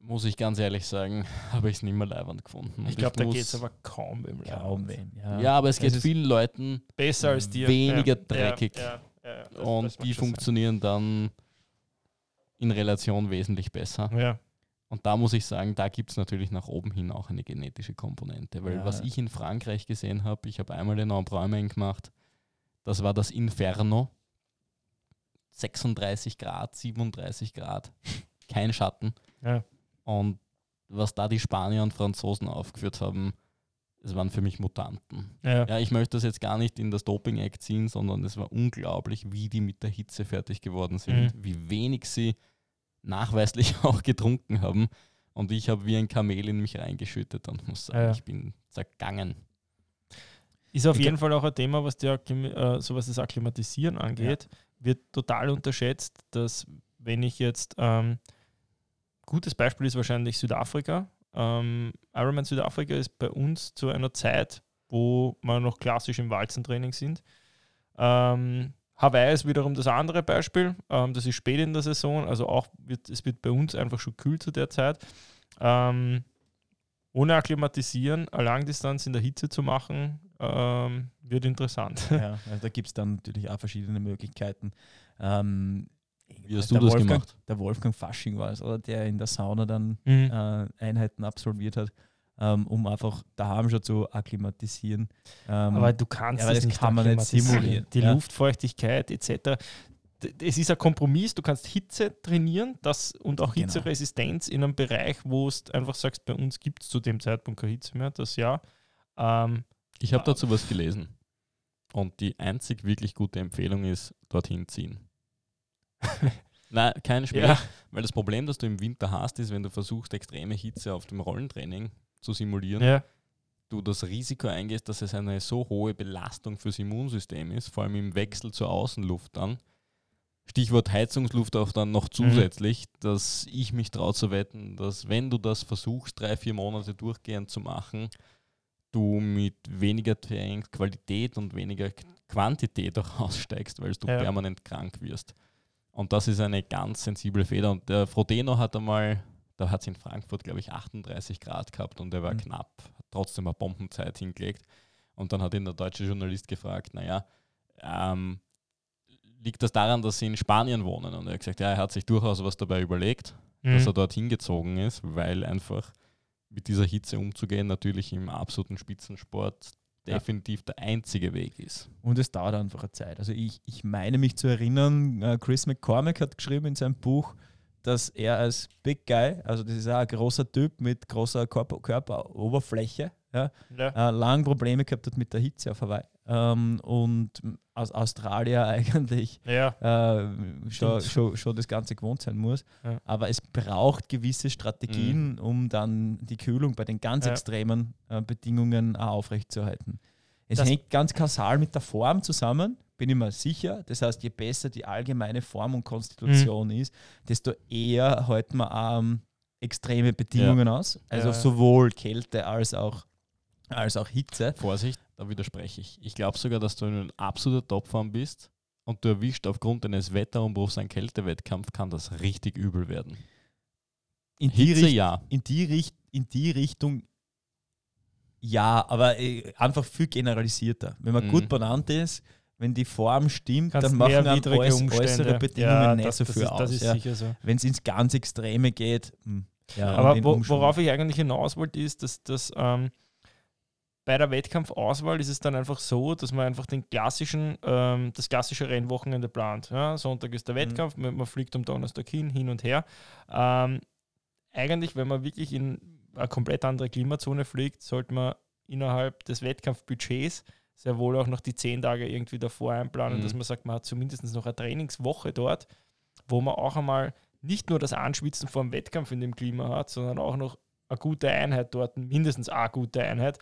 Speaker 3: muss ich ganz ehrlich sagen, habe ich es nicht mehr leibend gefunden. Und
Speaker 2: ich glaube, da geht es aber kaum beim
Speaker 1: Kaum wem. Ja.
Speaker 3: Ja, aber es
Speaker 1: Es
Speaker 3: geht
Speaker 1: ist-
Speaker 3: vielen Leuten
Speaker 2: Besser als dir.
Speaker 3: Weniger
Speaker 2: Ja,
Speaker 3: dreckig.
Speaker 2: Ja, das- das
Speaker 3: und
Speaker 2: mag
Speaker 3: die funktionieren dann in Relation wesentlich besser.
Speaker 2: sein. Ja.
Speaker 3: Und da muss ich sagen, da gibt es natürlich nach oben hin auch eine genetische Komponente. Weil was ich in Frankreich gesehen habe, ich habe einmal den Embrunmain gemacht, das war das Inferno. 36 Grad, 37 Grad, kein Schatten.
Speaker 2: Ja.
Speaker 3: Und was da die Spanier und Franzosen aufgeführt haben, es waren für mich Mutanten.
Speaker 2: Ja.
Speaker 3: Ja, ich möchte das jetzt gar nicht in das Doping-Eck ziehen, sondern es war unglaublich, wie die mit der Hitze fertig geworden sind,
Speaker 2: Mhm.
Speaker 3: wie wenig sie nachweislich auch getrunken haben. Und ich habe wie ein Kamel in mich reingeschüttet und muss sagen,
Speaker 2: Ja.
Speaker 3: ich bin zergangen.
Speaker 2: Ist auf
Speaker 1: Ich
Speaker 2: jeden Fall auch ein Thema, was, die äh, so was das Akklimatisieren angeht, wird total unterschätzt, dass wenn ich jetzt, ähm, gutes Beispiel ist wahrscheinlich Südafrika. Ähm, Ironman Südafrika ist bei uns zu einer Zeit, wo wir noch klassisch im Walzentraining sind. Ähm, Hawaii ist wiederum das andere Beispiel. Ähm, das ist spät in der Saison, also auch wird, es wird bei uns einfach schon kühl zu der Zeit. Ähm, ohne Akklimatisieren, eine Langdistanz in der Hitze zu machen, ähm, wird interessant.
Speaker 1: Ja, also da gibt es dann natürlich auch verschiedene Möglichkeiten. Ähm,
Speaker 3: Wie hast
Speaker 1: der
Speaker 3: du das
Speaker 1: Wolfgang,
Speaker 3: gemacht?
Speaker 1: Der Wolfgang Fasching war es, oder? Der in der Sauna dann
Speaker 2: Mhm.
Speaker 1: äh, Einheiten absolviert hat, ähm, um einfach daheim schon zu akklimatisieren. Ähm,
Speaker 2: Aber du kannst
Speaker 1: ja, aber
Speaker 2: das,
Speaker 1: das
Speaker 2: nicht
Speaker 1: kann man nicht simulieren,
Speaker 2: Die
Speaker 1: ja.
Speaker 2: Luftfeuchtigkeit etc. Es ist ein Kompromiss, du kannst Hitze trainieren das, und auch
Speaker 1: Genau.
Speaker 2: Hitzeresistenz in einem Bereich, wo du einfach sagst, bei uns gibt es zu dem Zeitpunkt keine Hitze mehr, das Jahr. Ähm,
Speaker 3: Ich habe dazu was gelesen. Und die einzig wirklich gute Empfehlung ist, dorthin ziehen. Nein, kein Spiel.
Speaker 2: ja,
Speaker 3: Weil das Problem, das du im Winter hast, ist, wenn du versuchst, extreme Hitze auf dem Rollentraining zu simulieren,
Speaker 2: ja,
Speaker 3: du das Risiko eingehst, dass es eine so hohe Belastung fürs Immunsystem ist, vor allem im Wechsel zur Außenluft dann. Stichwort Heizungsluft auch dann noch zusätzlich, dass ich mich traue zu wetten, dass wenn du das versuchst, drei, vier Monate durchgehend zu machen, du mit weniger Trainingsqualität und weniger Quantität auch aussteigst, weil du
Speaker 2: Ja.
Speaker 3: permanent krank wirst. Und das ist eine ganz sensible Feder. Und der Frodeno hat einmal, da hat es in Frankfurt, glaube ich, 38 Grad gehabt und er war
Speaker 1: Mhm.
Speaker 3: knapp, hat trotzdem eine Bombenzeit hingelegt. Und dann hat ihn der deutsche Journalist gefragt, naja, ähm, liegt das daran, dass sie in Spanien wohnen. Und er hat gesagt, ja, er hat sich durchaus was dabei überlegt, dass
Speaker 2: Mhm.
Speaker 3: er dorthin gezogen ist, weil einfach mit dieser Hitze umzugehen natürlich im absoluten Spitzensport
Speaker 1: Ja.
Speaker 3: definitiv der einzige Weg ist.
Speaker 1: Und es dauert einfach eine Zeit. Also ich, ich meine mich zu erinnern, äh, Chris McCormick hat geschrieben in seinem Buch, dass er als Big Guy, also das ist auch ein großer Typ mit großer Körper, Körperoberfläche, ja,
Speaker 2: Ja.
Speaker 1: äh, lang Probleme gehabt hat mit der Hitze auf Hawaii. Ähm, und aus Australier eigentlich
Speaker 2: ja.
Speaker 1: äh, schon, schon, schon das Ganze gewohnt sein muss.
Speaker 2: Ja.
Speaker 1: Aber es braucht gewisse Strategien, um dann die Kühlung bei den ganz
Speaker 2: Ja.
Speaker 1: extremen äh, Bedingungen auch aufrechtzuerhalten. Es
Speaker 2: Das-
Speaker 1: hängt ganz kausal mit der Form zusammen, bin ich mir sicher. Das heißt, je besser die allgemeine Form und Konstitution
Speaker 2: Mhm.
Speaker 1: ist, desto eher halten wir ähm, extreme Bedingungen aus. Also sowohl Kälte als auch, als auch Hitze.
Speaker 3: Vorsicht, da widerspreche ich. Ich glaube sogar, dass du in absoluter Topform bist und du erwischt aufgrund eines Wetterumbruchs einen Kältewettkampf, kann das richtig übel werden.
Speaker 1: In die, Richt
Speaker 3: ja.
Speaker 1: in die, Richt in die Richtung ja, aber äh, einfach viel generalisierter. Wenn man
Speaker 3: Mhm.
Speaker 1: gut benannt ist, wenn die Form stimmt,
Speaker 2: Kannst
Speaker 1: dann machen
Speaker 2: widrige
Speaker 1: äuß äußere Bedingungen
Speaker 2: ja,
Speaker 1: nicht
Speaker 2: das,
Speaker 1: so
Speaker 2: das
Speaker 1: viel
Speaker 2: Das
Speaker 1: aus. Ja.
Speaker 2: so.
Speaker 1: Wenn es ins ganz Extreme geht, hm, ja,
Speaker 2: Aber wo, worauf ich eigentlich hinaus wollte, ist, dass, dass ähm, bei der Wettkampfauswahl ist es dann einfach so, dass man einfach den klassischen, ähm, das klassische Rennwochenende plant. Ja, Sonntag ist der
Speaker 1: Mhm.
Speaker 2: Wettkampf, man, man fliegt am Donnerstag hin, hin und her. Ähm, eigentlich, wenn man wirklich in eine komplett andere Klimazone fliegt, sollte man innerhalb des Wettkampfbudgets sehr wohl auch noch die zehn Tage irgendwie davor einplanen,
Speaker 3: Mhm.
Speaker 2: dass man sagt, man hat zumindest noch eine Trainingswoche dort, wo man auch einmal nicht nur das Anschwitzen vor dem Wettkampf in dem Klima hat, sondern auch noch eine gute Einheit dort, mindestens eine gute Einheit.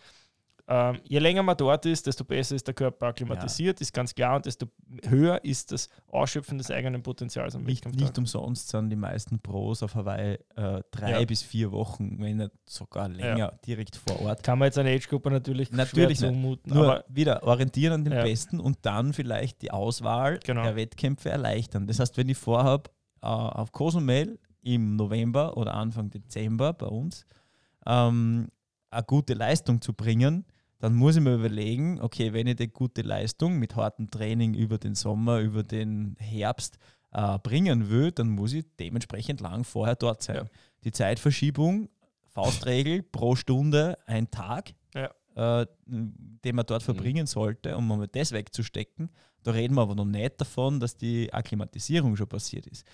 Speaker 2: Ähm, je länger man dort ist, desto besser ist der Körper akklimatisiert, ist ganz klar, und desto höher ist das Ausschöpfen des eigenen Potenzials am
Speaker 1: nicht,
Speaker 2: Wettkampftag.
Speaker 1: nicht umsonst sind die meisten Pros auf Hawaii äh, drei
Speaker 2: Ja.
Speaker 1: bis vier Wochen, wenn nicht sogar länger, direkt vor Ort.
Speaker 2: Kann man jetzt eine Age-Gruppe natürlich,
Speaker 1: Natürlich
Speaker 2: schwer zumuten,
Speaker 1: Nur
Speaker 2: aber
Speaker 1: wieder orientieren an den
Speaker 2: Ja.
Speaker 1: Besten und dann vielleicht die Auswahl
Speaker 2: Genau.
Speaker 1: der Wettkämpfe erleichtern. Das heißt, wenn ich vorhabe, äh, auf Cozumel im November oder Anfang Dezember bei uns ähm, eine gute Leistung zu bringen, dann muss ich mir überlegen, okay, wenn ich die gute Leistung mit hartem Training über den Sommer, über den Herbst äh, bringen will, dann muss ich dementsprechend lang vorher dort sein.
Speaker 2: Ja.
Speaker 1: Die Zeitverschiebung, Faustregel pro Stunde ein Tag,
Speaker 2: Ja.
Speaker 1: äh, den man dort verbringen sollte, um mal das wegzustecken. Da reden wir aber noch nicht davon, dass die Akklimatisierung schon passiert ist.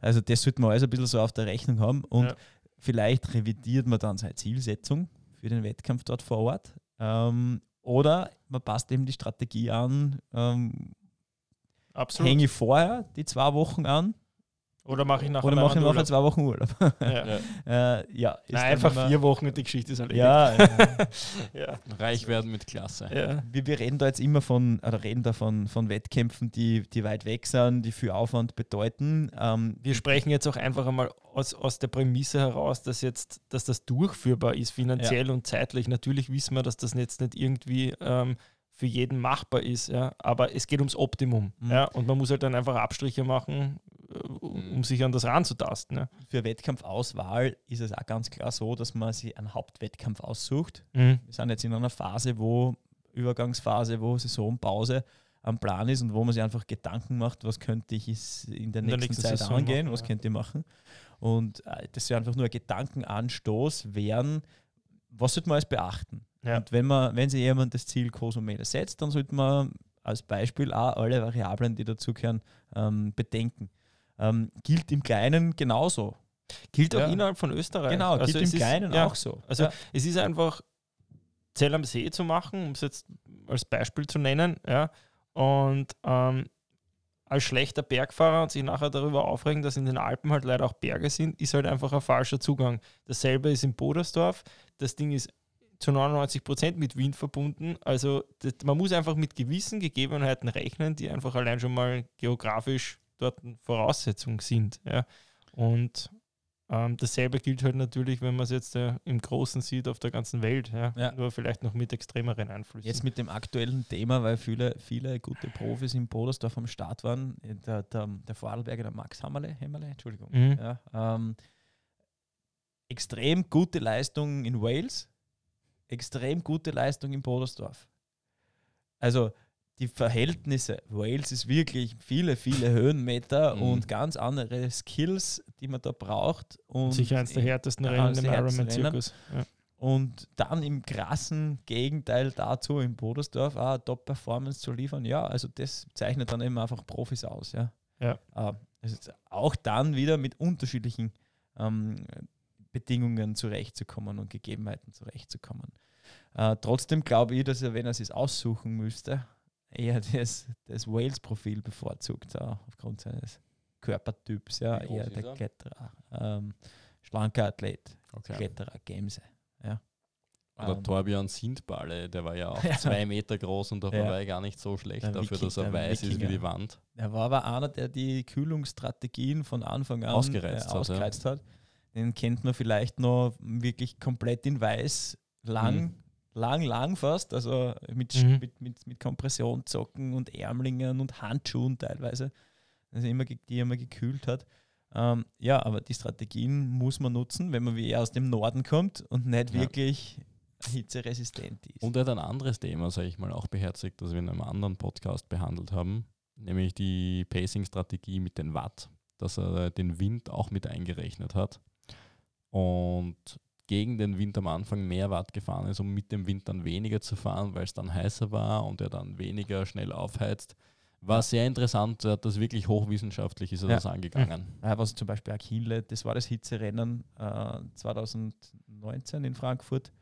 Speaker 1: Also das sollte man alles ein bisschen so auf der Rechnung haben und
Speaker 2: Ja.
Speaker 1: vielleicht revidiert man dann seine Zielsetzung für den Wettkampf dort vor Ort. Ähm, oder man passt eben die Strategie an, ähm,
Speaker 2: absolut.
Speaker 1: hänge ich vorher die zwei Wochen an
Speaker 2: Oder mache ich nachher
Speaker 1: oder mache ich nachher zwei Wochen Urlaub.
Speaker 2: Ja.
Speaker 1: äh, ja, ist
Speaker 2: Nein, einfach vier Wochen und die Geschichte ist erledigt.
Speaker 1: Ja, ja.
Speaker 2: ja.
Speaker 3: Reich werden mit Klasse.
Speaker 2: ja.
Speaker 1: wir, wir reden da jetzt immer von, oder reden da von, von Wettkämpfen, die, die weit weg sind, die viel Aufwand bedeuten. Ähm,
Speaker 2: Wir sprechen jetzt auch einfach einmal aus, aus der Prämisse heraus, dass jetzt, dass das durchführbar ist, finanziell und zeitlich. Natürlich wissen wir, dass das jetzt nicht irgendwie ähm, für jeden machbar ist, ja, aber es geht ums Optimum.
Speaker 1: Mhm.
Speaker 2: Ja, und man muss halt dann einfach Abstriche machen, um
Speaker 3: Mhm.
Speaker 2: sich an das ranzutasten. Ja.
Speaker 1: für Wettkampfauswahl ist es auch ganz klar so, dass man sich einen Hauptwettkampf aussucht.
Speaker 2: Mhm.
Speaker 1: Wir sind jetzt in einer Phase, wo Übergangsphase, wo Saisonpause am Plan ist und wo man sich einfach Gedanken macht, was könnte ich in der
Speaker 2: In der
Speaker 1: nächsten
Speaker 2: nächsten
Speaker 1: Zeit
Speaker 2: Saison
Speaker 1: angehen,
Speaker 2: machen,
Speaker 1: was
Speaker 2: ja.
Speaker 1: könnte ich machen. Und äh, das soll einfach nur ein Gedankenanstoß werden, was sollte man alles beachten.
Speaker 2: Ja.
Speaker 1: Und wenn man, wenn sich jemand das Ziel Cozumel setzt, dann sollte man als Beispiel auch alle Variablen, die dazugehören, ähm, bedenken. Ähm, gilt im Kleinen genauso.
Speaker 2: Gilt auch
Speaker 1: Ja.
Speaker 2: innerhalb von Österreich.
Speaker 1: Genau,
Speaker 2: Also
Speaker 1: gilt im
Speaker 2: es ist-
Speaker 1: Kleinen
Speaker 2: ja,
Speaker 1: auch so.
Speaker 2: Also
Speaker 1: ja.
Speaker 2: es ist einfach Zell am See zu machen, um es jetzt als Beispiel zu nennen, ja. Und ähm, als schlechter Bergfahrer und sich nachher darüber aufregen, dass in den Alpen halt leider auch Berge sind, ist halt einfach ein falscher Zugang. Dasselbe ist in Bodersdorf. Das Ding ist zu 99 Prozent mit Wind verbunden. Also das, man muss einfach mit gewissen Gegebenheiten rechnen, die einfach allein schon mal geografisch dort eine Voraussetzung sind. Ja. Und ähm, dasselbe gilt halt natürlich, wenn man es jetzt äh, im Großen sieht auf der ganzen Welt. Ja.
Speaker 1: Ja.
Speaker 2: Nur vielleicht noch mit extremeren Einflüssen.
Speaker 1: Jetzt mit dem aktuellen Thema, weil viele, viele gute Profis in Bodersdorf am Start waren, der, der, der Vorarlberger, der Max Hammerle, Hämmerle, Entschuldigung,
Speaker 2: Mhm.
Speaker 1: ja, ähm, extrem gute Leistung in Wales, extrem gute Leistung in Bodersdorf. Also die Verhältnisse, Wales ist wirklich viele, viele Höhenmeter
Speaker 3: Mhm.
Speaker 1: und ganz andere Skills, die man da braucht. Und
Speaker 2: Sicher eines der härtesten
Speaker 1: Ja,
Speaker 2: Rennen im Ironman-Zirkus. Ja.
Speaker 1: Und dann im krassen Gegenteil dazu in Bodersdorf auch Top-Performance zu liefern, ja, also das zeichnet dann eben einfach Profis aus, ja.
Speaker 2: Ja.
Speaker 1: Äh, ist auch dann wieder mit unterschiedlichen ähm, Bedingungen zurechtzukommen und Gegebenheiten zurechtzukommen. Äh, trotzdem glaube ich, dass er, wenn er es aussuchen müsste, eher das, das Wales-Profil bevorzugt, auch aufgrund seines Körpertyps, ja, eher der
Speaker 3: er?
Speaker 1: Kletterer. Ähm, schlanker Athlet,
Speaker 3: Okay.
Speaker 1: Kletterer, Gemse.
Speaker 3: Oder
Speaker 1: Ähm,
Speaker 3: Torbjörn Sindballe, der war ja auch
Speaker 1: Ja.
Speaker 3: zwei Meter groß und dabei
Speaker 1: Ja.
Speaker 3: war er gar nicht so schlecht,
Speaker 1: Der
Speaker 3: dafür,
Speaker 1: Wiki-
Speaker 3: dass er weiß ist wie
Speaker 1: Wikinger.
Speaker 3: die Wand.
Speaker 1: Er war aber einer, der die Kühlungsstrategien von Anfang an
Speaker 3: Ausgereizt
Speaker 1: äh,
Speaker 3: hat, ja.
Speaker 1: ausgereizt hat. Den kennt man vielleicht noch wirklich komplett in weiß, lang,
Speaker 3: Mhm.
Speaker 1: Lang, lang fast, also mit,
Speaker 2: Mhm.
Speaker 1: mit, mit, mit Kompressionssocken und Ärmlingen und Handschuhen teilweise, also immer, die er immer gekühlt hat. Ähm, ja, aber die Strategien muss man nutzen, wenn man wie er aus dem Norden kommt und nicht
Speaker 3: Ja.
Speaker 1: wirklich hitzeresistent ist.
Speaker 3: Und er hat ein anderes Thema, sage ich mal, auch beherzigt, das wir in einem anderen Podcast behandelt haben, nämlich die Pacing-Strategie mit den Watt, dass er den Wind auch mit eingerechnet hat und gegen den Wind am Anfang mehr Watt gefahren ist, um mit dem Wind dann weniger zu fahren, weil es dann heißer war und er dann weniger schnell aufheizt. War sehr interessant, er hat das wirklich hochwissenschaftlich ist er
Speaker 1: Ja.
Speaker 3: das angegangen.
Speaker 1: Ja, was zum Beispiel Achille, das war das Hitzerennen äh, 2019 in Frankfurt.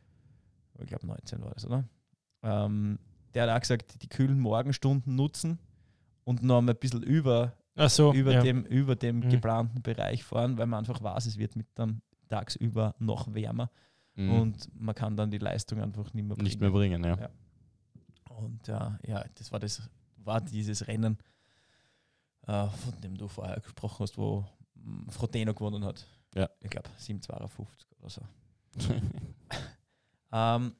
Speaker 1: Ich glaube 19 war das, oder? Ähm, der hat auch gesagt, die kühlen Morgenstunden nutzen und noch mal ein bisschen über,
Speaker 2: so,
Speaker 1: über
Speaker 2: ja.
Speaker 1: dem, über dem
Speaker 2: Mhm.
Speaker 1: geplanten Bereich fahren, weil man einfach weiß, es wird mit dann tagsüber noch wärmer
Speaker 3: Mhm.
Speaker 1: und man kann dann die Leistung einfach nicht mehr bringen.
Speaker 3: nicht mehr bringen, ja.
Speaker 1: Ja. Und äh, ja, das war das, war dieses Rennen, äh, von dem du vorher gesprochen hast, wo mm, Frodeno gewonnen hat.
Speaker 3: Ja.
Speaker 1: Ich glaube 752 oder so. Ähm,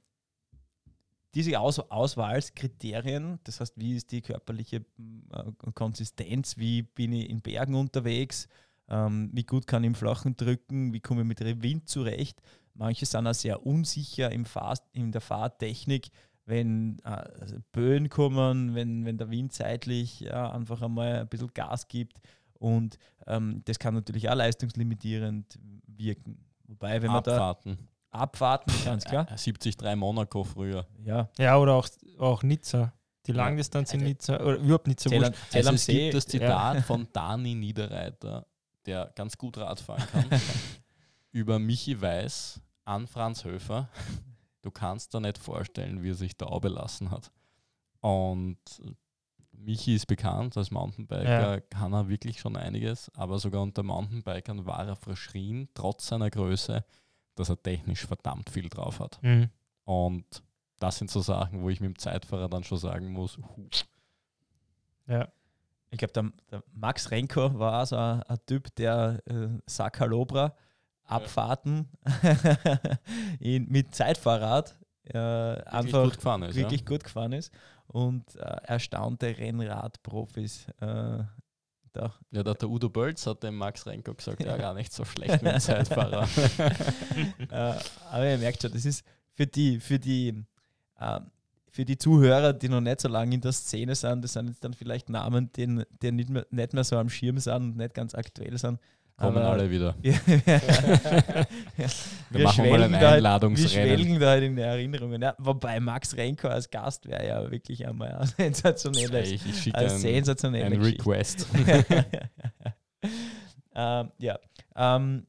Speaker 1: diese Aus Auswahlskriterien, das heißt, wie ist die körperliche mm, äh, Konsistenz, wie bin ich in Bergen unterwegs, ähm, wie gut kann ich im Flachen drücken, wie komme ich mit dem Wind zurecht. Manche sind auch sehr unsicher im Fahr in der Fahrtechnik, wenn äh, also Böen kommen, wenn, wenn der Wind seitlich äh, einfach einmal ein bisschen Gas gibt. Und ähm, das kann natürlich auch leistungslimitierend wirken. Wobei, wenn man da
Speaker 3: Abfahrten.
Speaker 1: abwarten, ganz klar.
Speaker 3: Äh, 73 Monaco früher.
Speaker 1: Ja,
Speaker 2: Ja, oder auch, auch Nizza. Die
Speaker 3: Ja.
Speaker 2: Langdistanz in
Speaker 1: Also-
Speaker 2: Nizza, oder überhaupt nicht so wurscht.
Speaker 3: Also
Speaker 1: am
Speaker 3: es
Speaker 1: See,
Speaker 3: gibt das Zitat von Dani Niederreiter, der ganz gut Rad fahren kann, über Michi Weiß an Franz Höfer. Du kannst dir nicht vorstellen, wie er sich da belassen hat. Und Michi ist bekannt als Mountainbiker,
Speaker 2: Ja.
Speaker 3: kann er wirklich schon einiges, aber sogar unter Mountainbikern war er verschrien, trotz seiner Größe, dass er technisch verdammt viel drauf hat.
Speaker 2: Mhm.
Speaker 3: Und das sind so Sachen, wo ich mit dem Zeitfahrer dann schon sagen muss, hu,
Speaker 2: Ja.
Speaker 1: Ich glaube, der, der Max Renko war auch so ein, ein Typ, der äh, Sakalobra Abfahrten in, mit Zeitfahrrad äh,
Speaker 3: wirklich
Speaker 1: einfach
Speaker 3: gut gefahren ist.
Speaker 1: wirklich gut gefahren ist und äh, erstaunte Rennradprofis äh, da.
Speaker 3: Ja, der, der Udo Bölz hat dem Max Renko gesagt, ja, gar nicht so schlecht mit Zeitfahrer.
Speaker 1: äh, aber ihr merkt schon, das ist für die, für die, äh, für die Zuhörer, die noch nicht so lange in der Szene sind, das sind jetzt dann vielleicht Namen, die, die nicht, mehr, nicht mehr so am Schirm sind und nicht ganz aktuell sind.
Speaker 3: Kommen
Speaker 1: Aber
Speaker 3: alle wieder.
Speaker 1: wir,
Speaker 3: Wir, machen mal ein
Speaker 1: schwelgen da halt- wir
Speaker 3: Einladungsrennen.
Speaker 1: schwelgen da halt in die Erinnerungen. Ja, wobei Max Renko als Gast wäre ja wirklich einmal ein sensationelles,
Speaker 3: Ich, ich schicke ein,
Speaker 1: sensationelle
Speaker 3: ein. Request.
Speaker 1: ähm, ja. Ähm,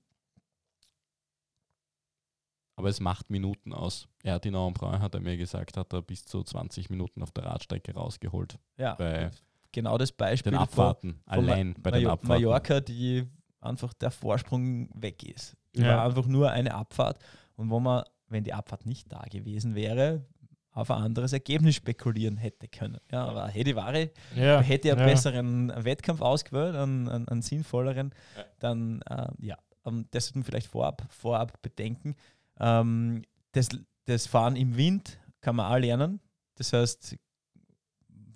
Speaker 3: Aber es macht Minuten aus. Er hat in Embrun, hat er mir gesagt, hat er bis zu 20 Minuten auf der Radstrecke rausgeholt.
Speaker 1: ja,
Speaker 3: Bei
Speaker 1: genau das Beispiel
Speaker 3: den
Speaker 1: von,
Speaker 3: Abfahrten.
Speaker 1: von
Speaker 3: Allein bei den
Speaker 1: Major-
Speaker 3: Abfahrten.
Speaker 1: Mallorca, die einfach der Vorsprung weg ist.
Speaker 2: Ja.
Speaker 1: War einfach nur eine Abfahrt. Und wo man, wenn die Abfahrt nicht da gewesen wäre, auf ein anderes Ergebnis spekulieren hätte können. Ja, aber Hedi Wari
Speaker 2: Ja.
Speaker 1: hätte ja
Speaker 2: ja.
Speaker 1: besseren Wettkampf ausgewählt, einen, einen, einen sinnvolleren,
Speaker 3: Ja.
Speaker 1: dann äh, ja, ähm, das sollte man vielleicht vorab, vorab bedenken. Ähm, das, das Fahren im Wind kann man auch lernen. Das heißt,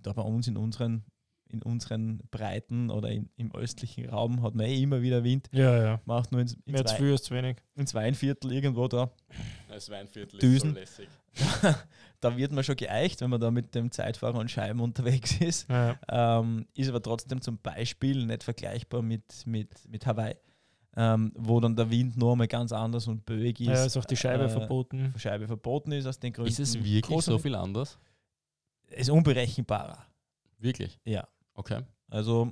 Speaker 1: da bei uns in unseren, in unseren Breiten oder in, im östlichen Raum hat man eh immer wieder Wind.
Speaker 2: Ja, ja.
Speaker 1: Macht nur ins,
Speaker 2: Mehr
Speaker 1: ins,
Speaker 2: zu
Speaker 1: Wei
Speaker 2: viel als zu wenig.
Speaker 1: ins Weinviertel irgendwo da.
Speaker 3: Das Weinviertel
Speaker 1: Düsen.
Speaker 3: lässig.
Speaker 1: da wird man schon geeicht, wenn man da mit dem Zeitfahrer und Scheiben unterwegs ist.
Speaker 2: Ja,
Speaker 1: Ähm, ist aber trotzdem zum Beispiel nicht vergleichbar mit, mit, mit Hawaii, ähm, wo dann der Wind noch einmal ganz anders und böig ist.
Speaker 2: ja ist auch die Scheibe
Speaker 1: äh,
Speaker 2: verboten.
Speaker 1: Scheibe verboten ist aus den Gründen.
Speaker 3: Ist es wirklich
Speaker 1: großer
Speaker 3: so viel anders?
Speaker 1: Ist unberechenbarer.
Speaker 3: Wirklich?
Speaker 1: Ja.
Speaker 3: Okay.
Speaker 1: Also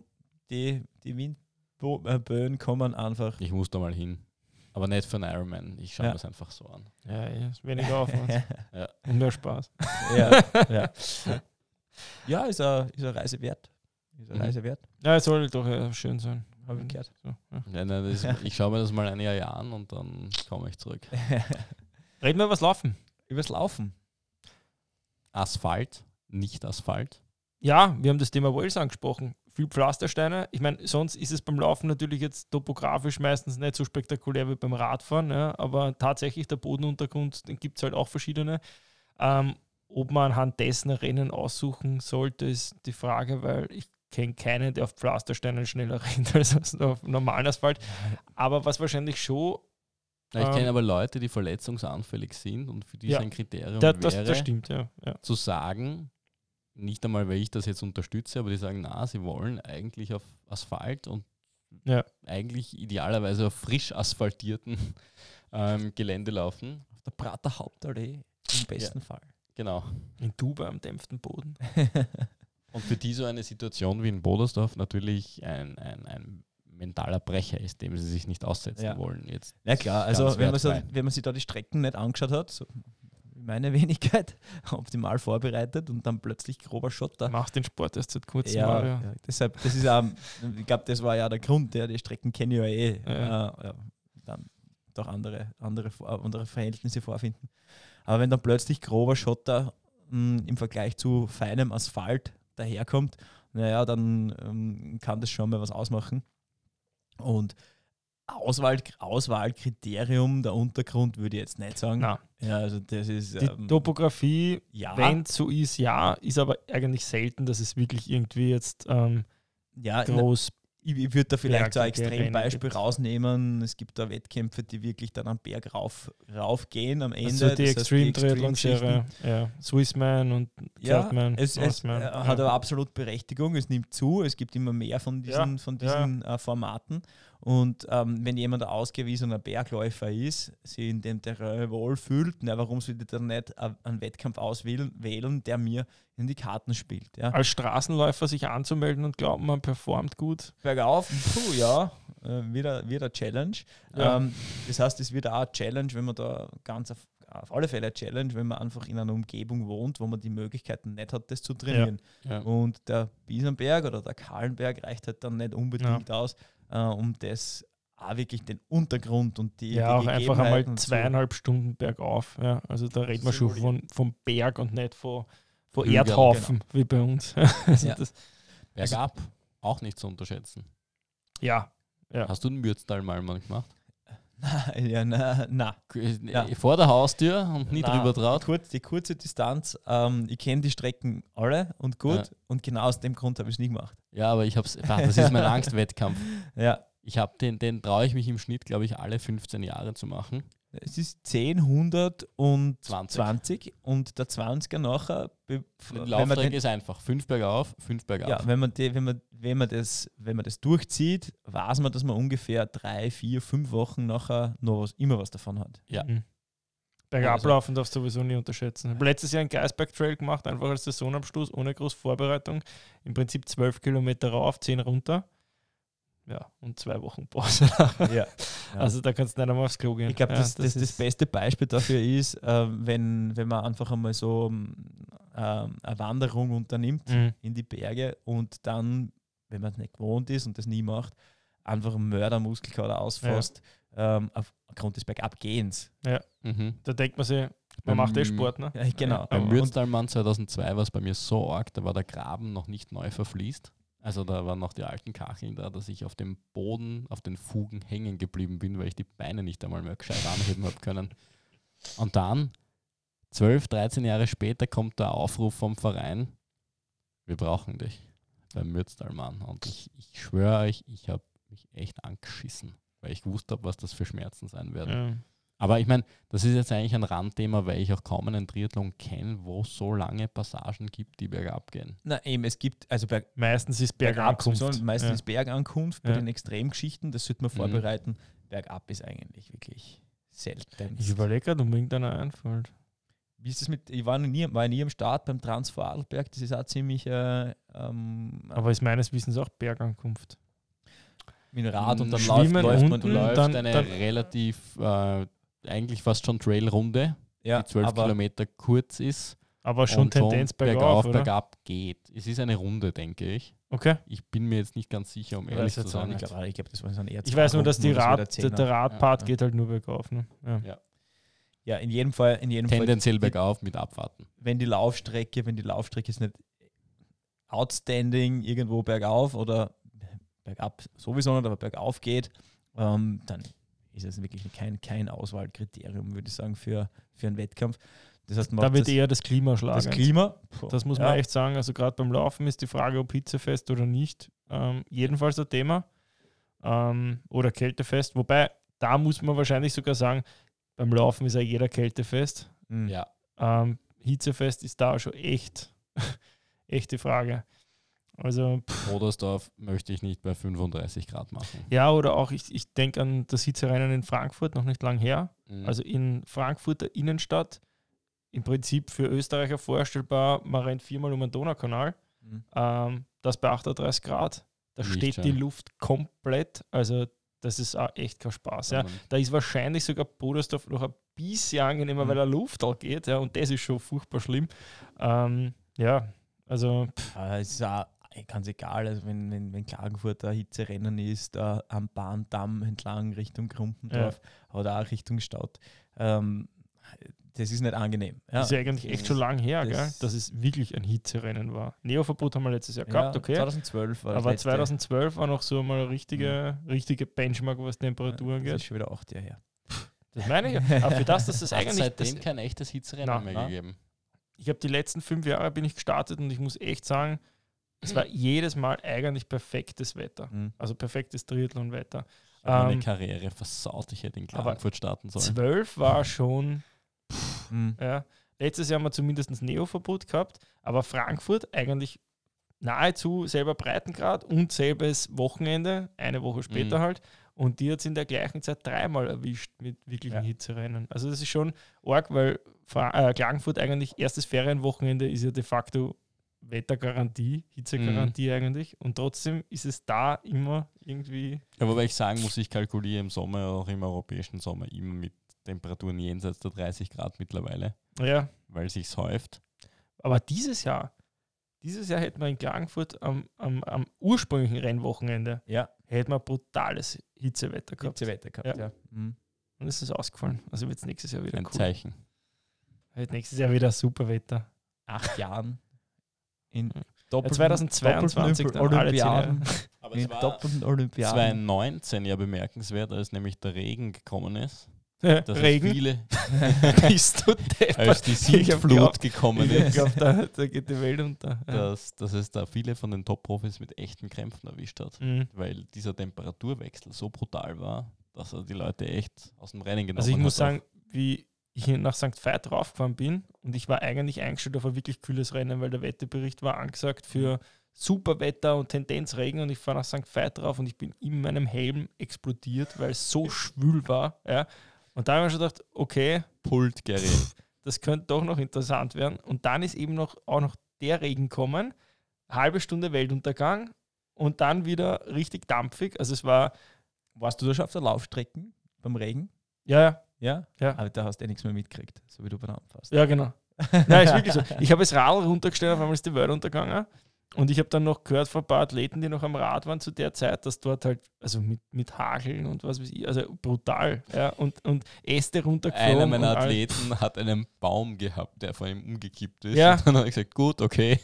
Speaker 1: die, die Windböen kommen einfach.
Speaker 3: Ich muss da mal hin. Aber nicht für einen Ironman. Ich schaue
Speaker 1: Ja.
Speaker 3: mir es einfach so an.
Speaker 2: Ja, ja, ist weniger Aufwand
Speaker 3: Ja.
Speaker 2: und mehr Spaß.
Speaker 1: ja, ja. ja, ist eine, ist eine Reise wert. Ist eine
Speaker 3: Mhm.
Speaker 1: Reise wert,
Speaker 2: Ja, es soll doch äh, schön sein.
Speaker 1: Habe ich gehört.
Speaker 2: So, ja.
Speaker 3: Ja, nein, das, ich schaue mir das mal ein Jahr an und dann komme ich zurück.
Speaker 2: Reden wir über das Laufen.
Speaker 1: Übers Laufen.
Speaker 3: Asphalt, nicht Asphalt.
Speaker 2: Ja, wir haben das Thema Wales angesprochen. Viel Pflastersteine. Ich meine, sonst ist es beim Laufen natürlich jetzt topografisch meistens nicht so spektakulär wie beim Radfahren, ja, aber tatsächlich der Bodenuntergrund, den gibt es halt auch verschiedene. Ähm, ob man anhand dessen Rennen aussuchen sollte, ist die Frage, weil ich kenne keinen, der auf Pflastersteinen schneller rennt als auf normalen Asphalt. Aber was wahrscheinlich schon,
Speaker 3: ich
Speaker 2: Ähm,
Speaker 3: kenne aber Leute, die verletzungsanfällig sind und für die
Speaker 2: Ja,
Speaker 3: ein Kriterium
Speaker 2: der, das,
Speaker 3: wäre,
Speaker 2: das stimmt, ja. ja.
Speaker 3: zu sagen, nicht einmal, weil ich das jetzt unterstütze, aber die sagen, na, sie wollen eigentlich auf Asphalt und
Speaker 2: Ja.
Speaker 3: eigentlich idealerweise auf frisch asphaltierten ähm, Gelände laufen.
Speaker 1: Auf der Prater Hauptallee im besten Fall.
Speaker 3: Genau.
Speaker 2: In Dubai am dämpften Boden.
Speaker 3: Und für die so eine Situation wie in Bodersdorf natürlich ein, ein, ein mentaler Brecher ist, dem sie sich nicht aussetzen
Speaker 1: Ja.
Speaker 3: wollen. Jetzt
Speaker 1: Ja klar, also wenn man, so, wenn man sich da die Strecken nicht angeschaut hat, so meine Wenigkeit, optimal vorbereitet und dann plötzlich grober Schotter.
Speaker 2: Machst den Sport erst seit kurzem.
Speaker 1: Ja,
Speaker 2: Mario.
Speaker 1: ja, deshalb, das ist auch, ich glaube, das war ja der Grund, ja, die Strecken kenne ich ja eh.
Speaker 2: Ja.
Speaker 1: Äh, ja, dann doch andere, andere, andere Verhältnisse vorfinden. Aber wenn dann plötzlich grober Schotter mh, im Vergleich zu feinem Asphalt daherkommt, naja, dann ähm, kann das schon mal was ausmachen. Und Auswahl, Auswahlkriterium, der Untergrund würde ich jetzt nicht sagen.
Speaker 2: Nein.
Speaker 1: Ja, also das ist
Speaker 2: Die
Speaker 1: ähm,
Speaker 2: Topografie,
Speaker 1: ja,
Speaker 2: wenn es so ist, ja, ist aber eigentlich selten, dass es wirklich irgendwie jetzt ähm,
Speaker 1: ja,
Speaker 2: groß.
Speaker 1: Ich, ich würde da vielleicht so ein Extrembeispiel rausnehmen. Es gibt da Wettkämpfe, die wirklich dann am Berg rauf, rauf gehen am Ende.
Speaker 2: Also die
Speaker 1: Das
Speaker 2: Extreme Triathlon-Serie, ja. Swissman und
Speaker 1: Ja,
Speaker 2: Kurtman,
Speaker 1: es, es äh,
Speaker 2: ja.
Speaker 1: hat aber absolut Berechtigung. Es nimmt zu. Es gibt immer mehr von diesen, von
Speaker 2: ja.
Speaker 1: diesen Äh, Formaten. Und ähm, wenn jemand ein ausgewiesener Bergläufer ist, sich in dem Terrain wohlfühlt, na, warum sollte er dann nicht einen Wettkampf auswählen, wählen, der mir in die Karten spielt? Ja?
Speaker 2: Als Straßenläufer sich anzumelden und glauben, man performt gut.
Speaker 1: Bergauf, puh, ja, äh, wieder, wieder Challenge.
Speaker 2: Ja.
Speaker 1: Ähm, das heißt, es wird auch eine Challenge, wenn man da ganz auf, auf alle Fälle eine Challenge, wenn man einfach in einer Umgebung wohnt, wo man die Möglichkeiten nicht hat, das zu trainieren.
Speaker 3: Ja.
Speaker 1: Und der Biesenberg oder der Kahlenberg reicht halt dann nicht unbedingt aus, äh, um das auch wirklich den Untergrund und die,
Speaker 2: ja,
Speaker 1: die
Speaker 2: auch einfach einmal zweieinhalb Stunden bergauf. Ja. Also da redet man schon von, vom Berg und nicht von, von
Speaker 3: Hügeln,
Speaker 2: Erdhaufen, wie bei uns. also
Speaker 1: Ja.
Speaker 2: das,
Speaker 3: Bergab auch nicht zu unterschätzen.
Speaker 2: ja, ja.
Speaker 3: Hast du den Mürztalmalmann gemacht?
Speaker 1: ja, na, na. Ja.
Speaker 3: Vor der Haustür und nicht
Speaker 1: Na,
Speaker 3: drüber traut?
Speaker 1: kurz, die kurze Distanz, ähm, ich kenne die Strecken alle und gut
Speaker 3: Ja.
Speaker 1: und genau aus dem Grund habe ich es nie gemacht.
Speaker 3: Ja, aber ich hab's. Ah, Das ist mein Angstwettkampf.
Speaker 1: Ja,
Speaker 3: Ich habe den, den traue ich mich im Schnitt, glaube ich, alle 15 Jahre zu machen.
Speaker 1: es ist 10, 100 und
Speaker 3: 20.
Speaker 1: 20 und der 20er nachher,
Speaker 3: Der
Speaker 1: wenn man
Speaker 3: Laufstrecke
Speaker 1: den,
Speaker 3: ist einfach. Fünf bergauf, fünf bergab.
Speaker 1: ja, wenn man, die, wenn, man, wenn, man das, wenn man das durchzieht, weiß man, dass man ungefähr drei, vier, fünf Wochen nachher noch was, immer was davon hat.
Speaker 3: Ja.
Speaker 2: Mhm. Bergablaufen darfst du sowieso nie unterschätzen. Ich habe letztes Jahr einen Geisberg Trail gemacht, einfach als Saisonabschluss, ohne große Vorbereitung. Im Prinzip zwölf Kilometer rauf, zehn runter. Ja, und zwei Wochen Pause.
Speaker 1: Ja. Ja.
Speaker 2: Also da kannst du nicht einmal aufs Klo gehen.
Speaker 1: Ich glaube,
Speaker 2: ja,
Speaker 1: das, das, das,
Speaker 2: ist-
Speaker 1: beste Beispiel dafür ist, äh, wenn, wenn man einfach einmal so ähm, eine Wanderung unternimmt
Speaker 2: Mhm.
Speaker 1: in die Berge und dann, wenn man es nicht gewohnt ist und das nie macht, einfach einen Mördermuskelkater ausfasst ähm, aufgrund des Bergabgehens.
Speaker 3: Mhm.
Speaker 2: Da denkt man sich, man
Speaker 3: Beim-
Speaker 2: macht eh Sport, ne?
Speaker 1: Ja, genau.
Speaker 3: Beim Mürztalmann 2002 war es bei mir so arg, da war der Graben noch nicht neu verfließt. Also da waren noch die alten Kacheln da, dass ich auf dem Boden, auf den Fugen hängen geblieben bin, weil ich die Beine nicht einmal mehr gescheit anheben habe können. Und dann, 12, 13 Jahre später, kommt der Aufruf vom Verein, wir brauchen dich. beim Mürztalmann. Und ich, ich schwöre euch, ich habe mich echt angeschissen, weil ich gewusst habe, was das für Schmerzen sein werden.
Speaker 2: Ja.
Speaker 3: Aber ich meine, das ist jetzt eigentlich ein Randthema, weil ich auch kaum einen Triathlon kenne, wo es so lange Passagen gibt, die bergab gehen.
Speaker 1: Na eben, es gibt, also Berg,
Speaker 2: Meistens ist
Speaker 1: bergab
Speaker 2: Bergankunft.
Speaker 1: sowieso, meistens
Speaker 2: Ja.
Speaker 1: ist Bergankunft bei
Speaker 2: Ja.
Speaker 1: den Extremgeschichten, das sollte man
Speaker 3: Mhm.
Speaker 1: vorbereiten. Bergab ist eigentlich wirklich selten.
Speaker 2: Ich überlege gerade, ob mir irgendeiner einfällt.
Speaker 1: Wie ist das mit, ich war, nie, war nie am Start beim Transvorarlberg, das ist auch ziemlich äh, ähm,
Speaker 2: Aber ist meines Wissens auch Bergankunft.
Speaker 1: Mit dem Rad und dann
Speaker 2: Schwimmen
Speaker 1: läuft, läuft man
Speaker 2: unten,
Speaker 3: Du läufst
Speaker 2: dann-
Speaker 3: eine
Speaker 2: dann-
Speaker 3: relativ, äh, eigentlich fast schon Trailrunde,
Speaker 1: ja,
Speaker 3: die 12
Speaker 1: aber
Speaker 3: Kilometer kurz ist.
Speaker 2: Aber schon
Speaker 3: und
Speaker 2: Tendenz bergauf,
Speaker 3: bergauf,
Speaker 2: oder?
Speaker 3: bergab geht. Es ist eine Runde, denke ich.
Speaker 2: Okay.
Speaker 3: Ich bin mir jetzt nicht ganz sicher, um ehrlich zu sein.
Speaker 1: ich glaube, ich glaub, das waren so eher
Speaker 2: Ich weiß nur, dass die Rad, der,
Speaker 1: Zehner.
Speaker 2: der Radpart
Speaker 1: Ja.
Speaker 2: geht halt nur bergauf. Ne? Ja.
Speaker 1: Ja, in jedem Fall, in jedem Fall
Speaker 3: Tendenziell
Speaker 1: die-
Speaker 3: bergauf mit Abwarten.
Speaker 1: wenn die Laufstrecke, wenn die Laufstrecke ist nicht outstanding irgendwo bergauf oder bergab sowieso nicht, aber bergauf geht, ähm, dann ist es wirklich kein, kein Auswahlkriterium, würde ich sagen, für, für einen Wettkampf. Das heißt,
Speaker 2: Da wird
Speaker 1: das,
Speaker 2: eher das Klima schlagen.
Speaker 1: das Klima. Puh,
Speaker 2: Das muss
Speaker 1: ja,
Speaker 2: man echt sagen. Also gerade beim Laufen ist die Frage, ob hitzefest oder nicht, ähm, jedenfalls ein Thema. Ähm, oder kältefest. Wobei, da muss man wahrscheinlich sogar sagen, beim Laufen ist ja jeder kältefest.
Speaker 1: Mhm.
Speaker 3: Ja.
Speaker 2: Ähm, hitzefest ist da schon echt, echt die Frage. Also, pff,
Speaker 3: Odersdorf möchte ich nicht bei 35 Grad machen.
Speaker 2: ja, oder auch, ich, ich denke an das Hitzerennen in Frankfurt, noch nicht lang her.
Speaker 3: Mhm.
Speaker 2: Also in Frankfurter Innenstadt, im Prinzip für Österreicher vorstellbar, man rennt viermal um den Donaukanal.
Speaker 1: Mhm.
Speaker 2: Ähm, das bei 38 Grad. Da
Speaker 3: Nicht
Speaker 2: steht
Speaker 3: schön.
Speaker 2: die Luft komplett. Also, das ist auch echt kein Spaß. Ja. Da ist wahrscheinlich sogar Bodersdorf noch ein bisschen angenehmer,
Speaker 1: Mhm.
Speaker 2: weil der Luft auch geht. Ja, und das ist schon furchtbar schlimm. Ähm, ja, also, pff,
Speaker 1: es ist auch ganz egal, also wenn, wenn, wenn Klagenfurt ein Hitzerennen ist, da am Bahndamm entlang Richtung Grumpendorf oder auch Richtung Stadt, ähm, das ist nicht angenehm. Ja.
Speaker 2: ist ja eigentlich echt schon lang her, gell,
Speaker 1: das-
Speaker 2: dass es wirklich ein Hitzerennen war. Neoverbot haben wir letztes Jahr gehabt,
Speaker 1: Ja,
Speaker 2: okay.
Speaker 1: 2012 war das
Speaker 2: Aber
Speaker 1: letzte.
Speaker 2: 2012 war noch so mal eine richtige, richtige Benchmark, was Temperaturen
Speaker 1: Das ist
Speaker 2: geht.
Speaker 1: schon wieder acht Jahre her.
Speaker 2: Das meine ich. ja. Aber für das, dass das
Speaker 3: Hat
Speaker 2: eigentlich.
Speaker 3: seitdem
Speaker 2: Das,
Speaker 3: kein echtes Hitzerennen
Speaker 2: Na,
Speaker 3: mehr
Speaker 1: na.
Speaker 3: gegeben.
Speaker 2: ich habe die letzten fünf Jahre bin ich gestartet und ich muss echt sagen, es war jedes Mal eigentlich perfektes Wetter.
Speaker 1: Mhm.
Speaker 2: Also perfektes Triathlon-Wetter.
Speaker 3: Meine
Speaker 2: Ähm,
Speaker 3: Karriere versaut. Ich hätte in Klagenfurt starten sollen.
Speaker 2: Zwölf war schon,
Speaker 1: Mhm.
Speaker 2: ja. Letztes Jahr haben wir zumindest Neo-Verbot gehabt, aber Frankfurt eigentlich nahezu selber Breitengrad und selbes Wochenende, eine Woche später
Speaker 3: Mhm.
Speaker 2: halt. Und die hat es in der gleichen Zeit dreimal erwischt mit wirklichen
Speaker 1: Ja.
Speaker 2: Hitzerennen. Also das ist schon arg, weil Fra äh, Klagenfurt eigentlich erstes Ferienwochenende ist ja de facto Wettergarantie, Hitzegarantie
Speaker 3: Mhm.
Speaker 2: eigentlich. Und trotzdem ist es da immer irgendwie.
Speaker 3: Ja, wobei ich sagen muss, ich kalkuliere im Sommer, auch im europäischen Sommer, immer mit Temperaturen jenseits der 30 Grad mittlerweile,
Speaker 2: Ja,
Speaker 3: weil sich's häuft.
Speaker 2: aber dieses Jahr, dieses Jahr hätten wir in Klagenfurt am, am, am ursprünglichen Rennwochenende
Speaker 1: Ja,
Speaker 2: hätten wir brutales Hitzewetter gehabt.
Speaker 1: Hitzewetter gehabt,
Speaker 2: Ja.
Speaker 1: ja. Mhm.
Speaker 2: Und es ist ausgefallen. Also wird es nächstes Jahr wieder
Speaker 3: Ein
Speaker 2: cool.
Speaker 3: Zeichen.
Speaker 2: Wird nächstes Jahr wieder super Wetter.
Speaker 1: Acht Jahren in
Speaker 2: Ja,
Speaker 1: doppelten,
Speaker 2: 2022
Speaker 1: doppelten
Speaker 2: dann alle
Speaker 1: Olympiaden.
Speaker 3: Aber
Speaker 1: In doppelten Olympiaden.
Speaker 3: 2019 ja bemerkenswert, als nämlich der Regen gekommen ist. Dass es
Speaker 2: Regen.
Speaker 3: viele,
Speaker 2: Bist du
Speaker 3: als die
Speaker 2: Ich geglaubt-
Speaker 3: gekommen
Speaker 2: Ich
Speaker 3: ist,
Speaker 2: glaube, da, da geht die Welt unter. Ja.
Speaker 3: dass, dass es da viele von den Top-Profis mit echten Krämpfen erwischt hat.
Speaker 2: Mhm.
Speaker 3: Weil dieser Temperaturwechsel so brutal war, dass er die Leute echt aus dem Rennen genommen
Speaker 2: Also ich
Speaker 3: hat.
Speaker 2: muss sagen, wie ich nach St. Veit raufgefahren bin und ich war eigentlich eingestellt auf ein wirklich kühles Rennen, weil der Wetterbericht war angesagt für super Wetter und Tendenzregen und ich fahre nach St. Veit drauf und ich bin in meinem Helm explodiert, weil es so schwül war. Ja. Und da habe ich mir schon gedacht, okay,
Speaker 3: Pult Gary.
Speaker 2: das könnte doch noch interessant werden. Und dann ist eben noch auch noch der Regen kommen, halbe Stunde Weltuntergang und dann wieder richtig dampfig. Also es war,
Speaker 1: Warst du da schon auf der Laufstrecken beim Regen?
Speaker 2: ja, ja,
Speaker 1: Ja?
Speaker 2: Ja.
Speaker 1: Aber da hast du eh nichts mehr mitgekriegt, so wie du beim fährst.
Speaker 2: Ja, genau. Nein, ist wirklich so. Ich habe das Rad runtergestellt, auf einmal ist die Welt untergegangen. Und ich habe dann noch gehört von ein paar Athleten, die noch am Rad waren zu der Zeit, dass dort halt, also mit, mit Hageln und was weiß ich, also brutal. Ja, und, und Äste runtergeflogen.
Speaker 3: Einer meiner
Speaker 2: und all-
Speaker 3: Athleten hat einen Baum gehabt, der von ihm umgekippt ist.
Speaker 2: Ja.
Speaker 3: Und dann habe ich gesagt, gut, okay.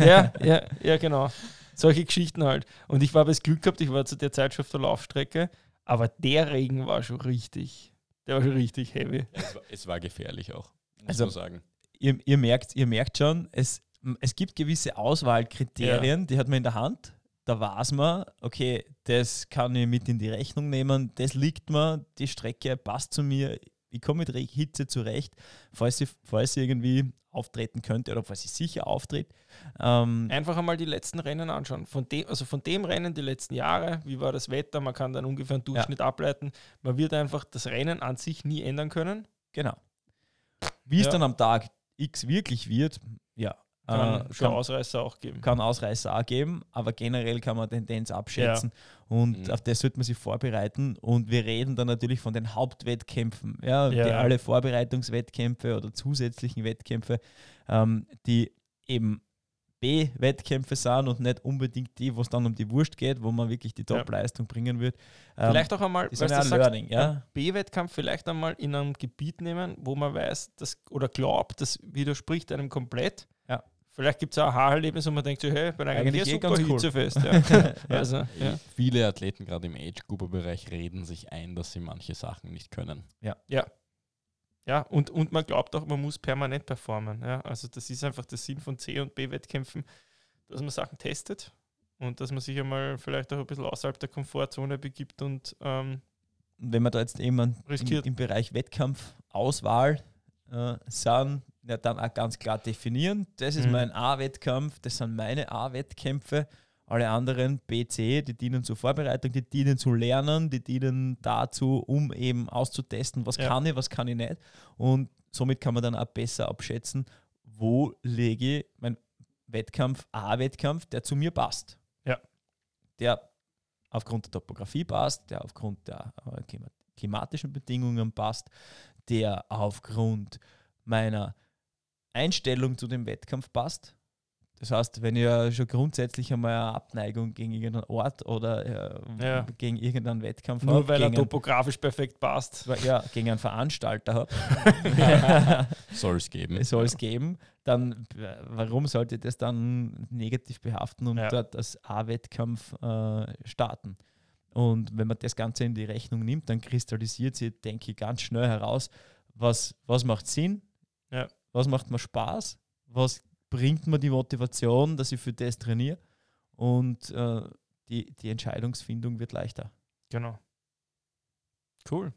Speaker 2: Ja, ja, ja, genau. Solche Geschichten halt. Und ich habe das Glück gehabt, ich war zu der Zeit schon auf der Laufstrecke, aber der Regen war schon richtig, der war schon richtig heavy.
Speaker 3: Es war, es war gefährlich auch, muss
Speaker 1: Also-
Speaker 3: man sagen.
Speaker 1: Ihr, ihr, merkt, ihr merkt schon, es, es gibt gewisse Auswahlkriterien, die hat man in der Hand. Da weiß man, okay, das kann ich mit in die Rechnung nehmen, das liegt mir, die Strecke passt zu mir, ich komme mit Hitze zurecht, falls sie, falls sie irgendwie auftreten könnte oder falls sie sicher auftritt.
Speaker 2: Ähm Einfach einmal die letzten Rennen anschauen. Von dem, also von dem Rennen die letzten Jahre, wie war das Wetter, man kann dann ungefähr einen Durchschnitt ja. ableiten. Man wird einfach das Rennen an sich nie ändern können.
Speaker 1: Genau. Wie ja. es dann am Tag X wirklich wird, ja,
Speaker 2: kann äh, schon kann, Ausreißer auch geben.
Speaker 1: Kann Ausreißer auch geben, aber generell kann man Tendenz abschätzen ja. und mhm. auf das sollte man sich vorbereiten. Und wir reden dann natürlich von den Hauptwettkämpfen, ja, ja. die alle Vorbereitungswettkämpfe oder zusätzlichen Wettkämpfe, ähm, die eben B-Wettkämpfe sind und nicht unbedingt die, wo es dann um die Wurst geht, wo man wirklich die Top-Leistung bringen wird.
Speaker 2: Ähm, vielleicht auch einmal, weißt du, Learning, ja? B-Wettkampf vielleicht einmal in einem Gebiet nehmen, wo man weiß, dass oder glaubt, das widerspricht einem komplett Vielleicht gibt es auch ein Haarerlebnis, wo man denkt, so, hey, bin eigentlich, eigentlich eh super cool. hitzefest. Ja.
Speaker 3: also, ja. Viele Athleten, gerade im Age-Grouper-Bereich, reden sich ein, dass sie manche Sachen nicht können.
Speaker 2: Ja. Ja. Ja, und, und man glaubt auch, man muss permanent performen. Ja. Also das ist einfach der Sinn von C- und B-Wettkämpfen, dass man Sachen testet und dass man sich einmal vielleicht auch ein bisschen außerhalb der Komfortzone begibt und ähm,
Speaker 1: wenn man da jetzt eben im, im Bereich Wettkampfauswahl äh, sind, ja, dann auch ganz klar definieren. Das ist mhm. mein A-Wettkampf, das sind meine A-Wettkämpfe. Alle anderen B, C, die dienen zur Vorbereitung, die dienen zu lernen, die dienen dazu, um eben auszutesten, was ja. kann ich, was kann ich nicht. Und somit kann man dann auch besser abschätzen, wo lege ich mein Wettkampf, A-Wettkampf, der zu mir passt.
Speaker 2: Ja.
Speaker 1: Der aufgrund der Topografie passt, der aufgrund der äh, klimatischen Bedingungen passt, der aufgrund meiner Einstellung zu dem Wettkampf passt. Das heißt, wenn ihr schon grundsätzlich einmal eine Abneigung gegen irgendeinen Ort oder äh, ja. gegen irgendeinen Wettkampf
Speaker 2: Nur habt, weil er topografisch perfekt passt.
Speaker 1: Ja, gegen einen Veranstalter habt.
Speaker 3: Soll es geben.
Speaker 1: Soll es geben. Dann, warum sollte das dann negativ behaften und ja. dort als A-Wettkampf äh, starten? Und wenn man das Ganze in die Rechnung nimmt, dann kristallisiert sich, denke ich, ganz schnell heraus, was, was macht Sinn,
Speaker 2: ja
Speaker 1: was macht mir Spaß, was bringt mir die Motivation, dass ich für das trainiere und äh, die, die Entscheidungsfindung wird leichter.
Speaker 2: Genau. Cool.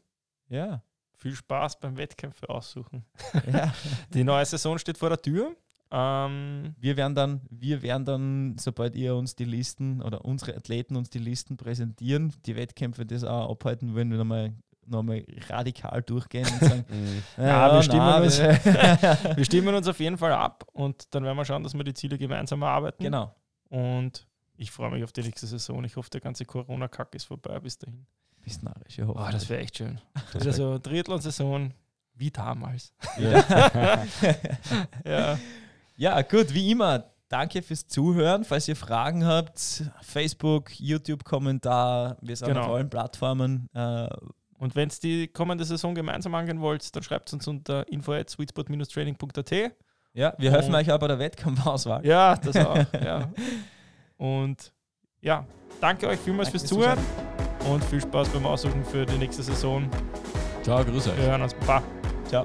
Speaker 1: Ja.
Speaker 2: Viel Spaß beim Wettkämpfe aussuchen. Ja. die neue Saison steht vor der Tür.
Speaker 1: Ähm, wir werden dann, wir werden dann, sobald ihr uns die Listen oder unsere Athleten uns die Listen präsentieren, die Wettkämpfe das auch abhalten wollen, wir nochmal nochmal radikal durchgehen und sagen,
Speaker 2: mhm. ja, wir, stimmen na, uns, wir stimmen uns auf jeden Fall ab und dann werden wir schauen, dass wir die Ziele gemeinsam erarbeiten.
Speaker 1: Genau.
Speaker 2: Und ich freue mich auf die nächste Saison. Ich hoffe, der ganze Corona-Kack ist vorbei bis dahin.
Speaker 1: Bis narrisch, hoffe.
Speaker 2: Oh, das wäre echt schön. Das wäre so Triathlon-Saison wie damals. Ja.
Speaker 1: ja. Ja, gut, wie immer. Danke fürs Zuhören. Falls ihr Fragen habt, Facebook, YouTube-Kommentar, wir sind genau. auf allen Plattformen. Äh,
Speaker 2: und wenn es die kommende Saison gemeinsam angehen wollt, dann schreibt es uns unter info at sweetspot-training.at.
Speaker 1: Ja, wir helfen euch auch bei der Wettkampfauswahl.
Speaker 2: Ja, das auch. ja. Und ja, danke euch vielmals danke fürs Zuhören und viel Spaß beim Aussuchen für die nächste Saison.
Speaker 3: Ciao, grüße euch.
Speaker 2: Wir hören uns. Baba.
Speaker 1: Ciao.